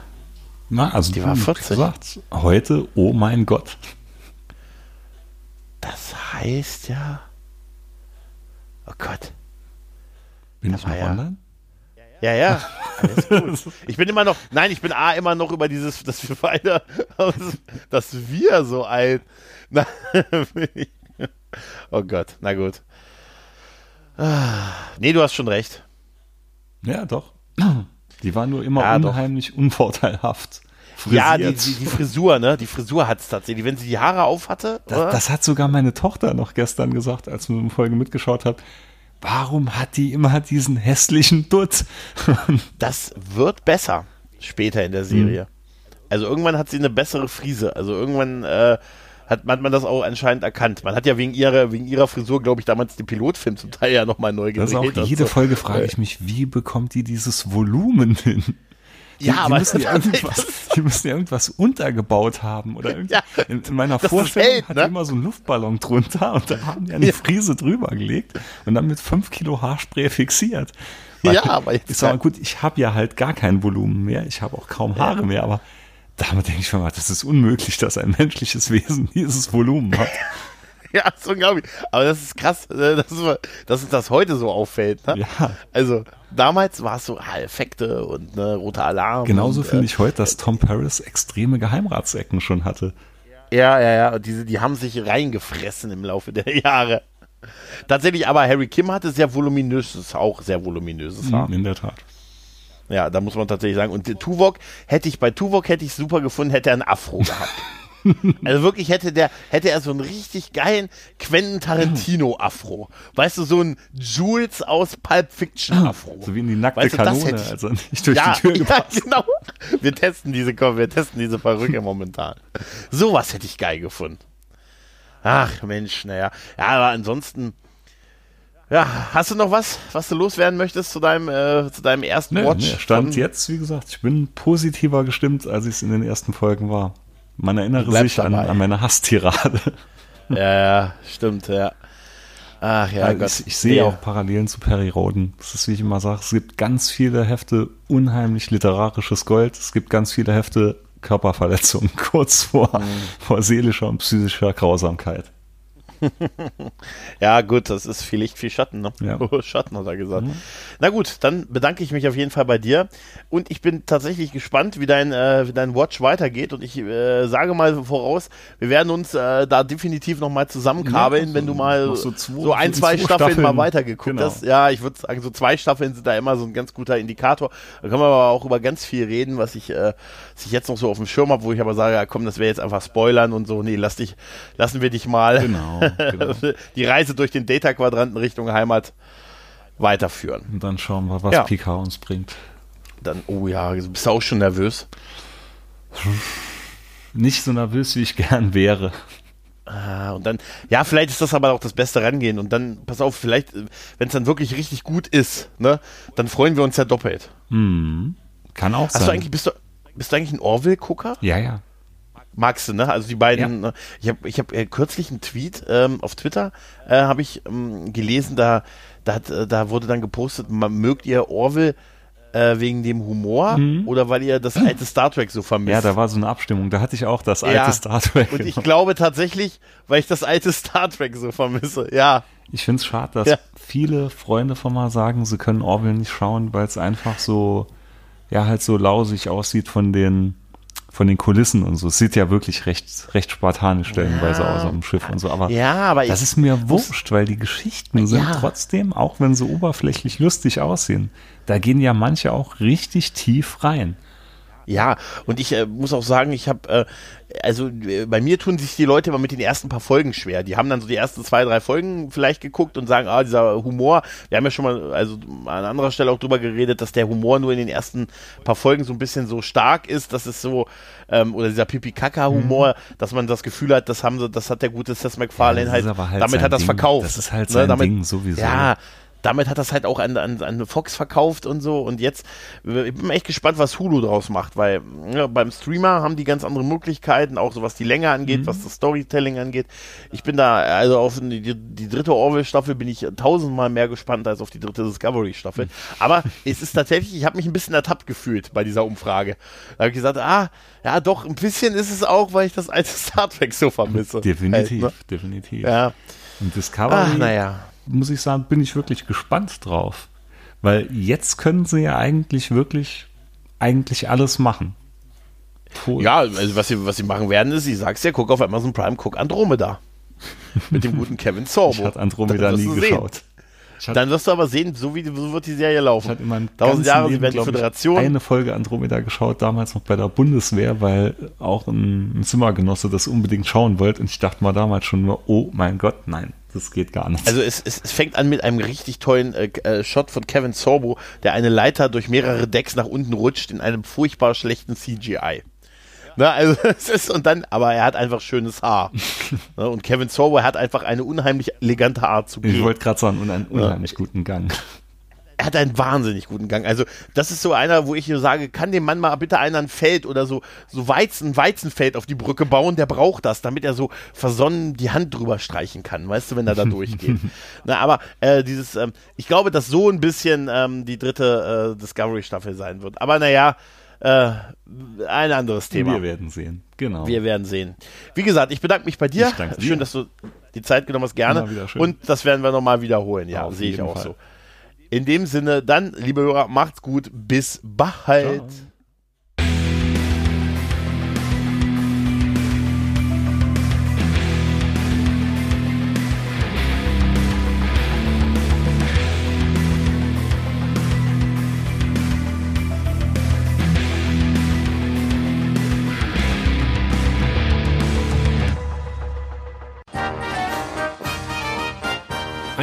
Na, also die war 40. Gesagt, heute, oh mein Gott. Das heißt ja. Oh Gott. Bin ich noch ja. online? Ja, ja, alles gut. Ich bin immer noch, nein, ich bin A immer noch über dieses, dass wir beide, dass wir so alt. (laughs) oh Gott, na gut. Nee, du hast schon recht. Ja, doch. Die war nur immer ja, unheimlich doch. unvorteilhaft. Frisiert. Ja, die, die, die, Frisur, ne? Die Frisur hat es tatsächlich. Wenn sie die Haare auf hatte. Das, das, hat sogar meine Tochter noch gestern gesagt, als wir eine Folge mitgeschaut hat warum hat die immer diesen hässlichen Dutt? (laughs) das wird besser später in der Serie. Mhm. Also irgendwann hat sie eine bessere Frise. Also irgendwann äh, hat, man, man das auch anscheinend erkannt. Man hat ja wegen ihrer, wegen ihrer Frisur, glaube ich, damals den Pilotfilm zum Teil ja nochmal neu gedreht. Das auch jede so. Folge frage ich mich, wie bekommt die dieses Volumen hin? Die, ja, aber die müssen (laughs) ja, irgendwas, die müssen ja irgendwas untergebaut haben. Oder ja, in, in, meiner Vorstellung hält, hat ne? immer so einen Luftballon drunter und da haben die eine Frise drüber gelegt und dann mit 5 Kilo Haarspray fixiert. Weil, ja, aber jetzt. Ich sag mal, gut, ich habe ja halt gar kein Volumen mehr, ich habe auch kaum Haare ja. mehr, aber damit denke ich mir mal, das ist unmöglich, dass ein menschliches Wesen dieses Volumen hat. Ja, so unglaublich. Aber das ist krass, äh, dass, dass uns das heute so auffällt. Ne? Ja. Also, damals war es so ah, Effekte und ne, roter Alarm. Genauso finde äh, ich heute, dass Tom Paris extreme Geheimratsecken schon hatte. Ja, ja, ja. Und diese, die haben sich reingefressen im Laufe der (laughs) Jahre. Tatsächlich, aber Harry Kim hatte sehr voluminöses, auch sehr voluminöses Haar. In der Tat. Ja, da muss man tatsächlich sagen. Und Tuvok hätte ich bei Tuvok hätte ich super gefunden, hätte er einen Afro (laughs) gehabt. Also wirklich hätte der, hätte er so einen richtig geilen Quentin Tarantino Afro. Weißt du, so ein Jules aus Pulp Fiction Afro. So wie in die nackte weißt du, Kanone, ich, also nicht durch ja, die Tür (laughs) gepasst. Ja, genau. Wir testen diese, wir testen diese Perücke momentan. Sowas hätte ich geil gefunden. Ach Mensch, naja. Ja, aber ansonsten, ja, hast du noch was, was du loswerden möchtest zu deinem, äh, zu deinem ersten nee, Watch? Nee, stand jetzt, wie gesagt, ich bin positiver gestimmt, als ich es in den ersten Folgen war. Man erinnere sich an, an, meine Hasstirade. Ja, ja, stimmt, ja. Ach ja, Gott. Ich, ich sehe ja. auch Parallelen zu Perry Roden. Das ist, wie ich immer sage, es gibt ganz viele Hefte unheimlich literarisches Gold. Es gibt ganz viele Hefte Körperverletzungen (laughs) kurz vor, mhm. vor seelischer und psychischer Grausamkeit. (laughs) ja, gut, das ist viel Licht, viel Schatten, ne? Ja. (laughs) Schatten hat er gesagt. Mhm. Na gut, dann bedanke ich mich auf jeden Fall bei dir und ich bin tatsächlich gespannt, wie dein, äh, wie dein Watch weitergeht und ich äh, sage mal voraus, wir werden uns äh, da definitiv nochmal zusammenkabeln, ja, wenn du mal so, zwei, so, ein, zwei, zwei Staffeln, Staffeln, mal weitergeguckt genau. hast. Ja, ich würde sagen, so zwei Staffeln sind da immer so ein ganz guter Indikator. Da können wir aber auch über ganz viel reden, was ich, äh, was ich jetzt noch so auf dem Schirm habe, wo ich aber sage, ja, komm, das wäre jetzt einfach Spoilern und so. Nee, lass dich, lassen wir dich mal genau, genau. (laughs) die Reise durch den Data-Quadranten Richtung Heimat weiterführen. Und dann schauen wir, was ja. PK uns bringt. Dann, oh ja, bist du auch schon nervös? Nicht so nervös, wie ich gern wäre. Ah, und dann, ja, vielleicht ist das aber auch das beste Rangehen. Und dann, pass auf, vielleicht, wenn es dann wirklich richtig gut ist, ne, dann freuen wir uns ja doppelt. Hm. Kann auch Hast sein. Du eigentlich, bist, du, bist du eigentlich ein Orville-Gucker? Ja, ja. Magst du, ne? Also die beiden, ja. Ne? ich habe ich hab, äh, kürzlich einen Tweet ähm, auf Twitter, äh, habe ich ähm, gelesen, da, da, hat, äh, da wurde dann gepostet, man, mögt ihr Orville äh, wegen dem Humor mhm. oder weil ihr das alte (clears throat) Star Trek so vermisst? Ja, da war so eine Abstimmung, da hatte ich auch das alte ja. Star Trek. Und ich glaube tatsächlich, weil ich das alte Star Trek so vermisse, ja. Ich finde es schade, dass ja. viele Freunde von mal sagen, sie können Orville nicht schauen, weil es einfach so, ja, halt so lausig aussieht von den von den Kulissen und so. Es sieht ja wirklich recht, recht spartanisch stellenweise ja. aus auf dem Schiff und so. Aber, ja, aber das ist mir wurscht, weil die Geschichten sind ja. trotzdem, auch wenn sie oberflächlich lustig aussehen, da gehen ja manche auch richtig tief rein. Ja, und ich äh, muss auch sagen, ich habe, äh, also äh, bei mir tun sich die Leute immer mit den ersten paar Folgen schwer. Die haben dann so die ersten zwei, drei Folgen vielleicht geguckt und sagen, ah, dieser Humor, wir haben ja schon mal, also an anderer Stelle auch drüber geredet, dass der Humor nur in den ersten paar Folgen so ein bisschen so stark ist, dass es so, ähm, oder dieser Pipi-Kaka-Humor, mhm. dass man das Gefühl hat, das haben sie, das hat der gute Seth MacFarlane ja, halt, halt, damit hat das verkauft. Das ist halt ne, sein ne, damit, Ding sowieso. Ja, damit hat das halt auch an, an, an Fox verkauft und so. Und jetzt, ich bin echt gespannt, was Hulu draus macht, weil ja, beim Streamer haben die ganz andere Möglichkeiten, auch so was die Länge angeht, mhm. was das Storytelling angeht. Ich bin da, also auf die, die dritte Orwell-Staffel bin ich tausendmal mehr gespannt als auf die dritte Discovery-Staffel. Mhm. Aber es ist tatsächlich, ich habe mich ein bisschen ertappt gefühlt bei dieser Umfrage. Da habe ich gesagt, ah, ja doch, ein bisschen ist es auch, weil ich das alte Star Trek so vermisse. Definitiv, halt, ne? definitiv. Ja. Und Discovery. Ach, naja muss ich sagen, bin ich wirklich gespannt drauf. Weil jetzt können sie ja eigentlich wirklich eigentlich alles machen. Cool. Ja, also was sie, was sie machen werden, ist, ich sag's ja, guck auf Amazon Prime, guck Andromeda. (laughs) Mit dem guten Kevin Sorbo. Ich hatte Andromeda nie geschaut. Dann wirst du aber sehen, so wie so wird die Serie laufen. Ich hatte in meinem Tausend Jahre, Leben, die Föderation. eine Folge Andromeda geschaut, damals noch bei der Bundeswehr, weil auch ein, ein Zimmergenosse das unbedingt schauen wollte. Und ich dachte mal damals schon nur, oh mein Gott, nein, das geht gar nicht. Also es, es, es fängt an mit einem richtig tollen äh, äh, Shot von Kevin Sorbo, der eine Leiter durch mehrere Decks nach unten rutscht in einem furchtbar schlechten CGI. Ne, also (laughs) es ist und dann, aber er hat einfach schönes Haar. (laughs) ne, und Kevin Sorbo hat einfach eine unheimlich elegante Art zu gehen. Ich wollte gerade sagen, einen unheimlich ja. guten Gang er hat einen wahnsinnig guten Gang. Also, das ist so einer, wo ich nur sage, kann dem Mann mal bitte einer ein Feld oder so, so Weizen, Weizenfeld auf die Brücke bauen, der braucht das, damit er so versonnen die Hand drüber streichen kann, weißt du, wenn er da (laughs) durchgeht. Na, aber äh, dieses, ähm, ich glaube, dass so ein bisschen ähm, die dritte äh, Discovery-Staffel sein wird. Aber naja, äh, ein anderes Thema. Wir werden sehen, genau. Wir werden sehen. Wie gesagt, ich bedanke mich bei dir. Schön, dass du die Zeit genommen hast, gerne. Und das werden wir nochmal wiederholen, ja, sehe ich auch Fall. so. In dem Sinne, dann, liebe Hörer, macht's gut. Bis bald. Ciao.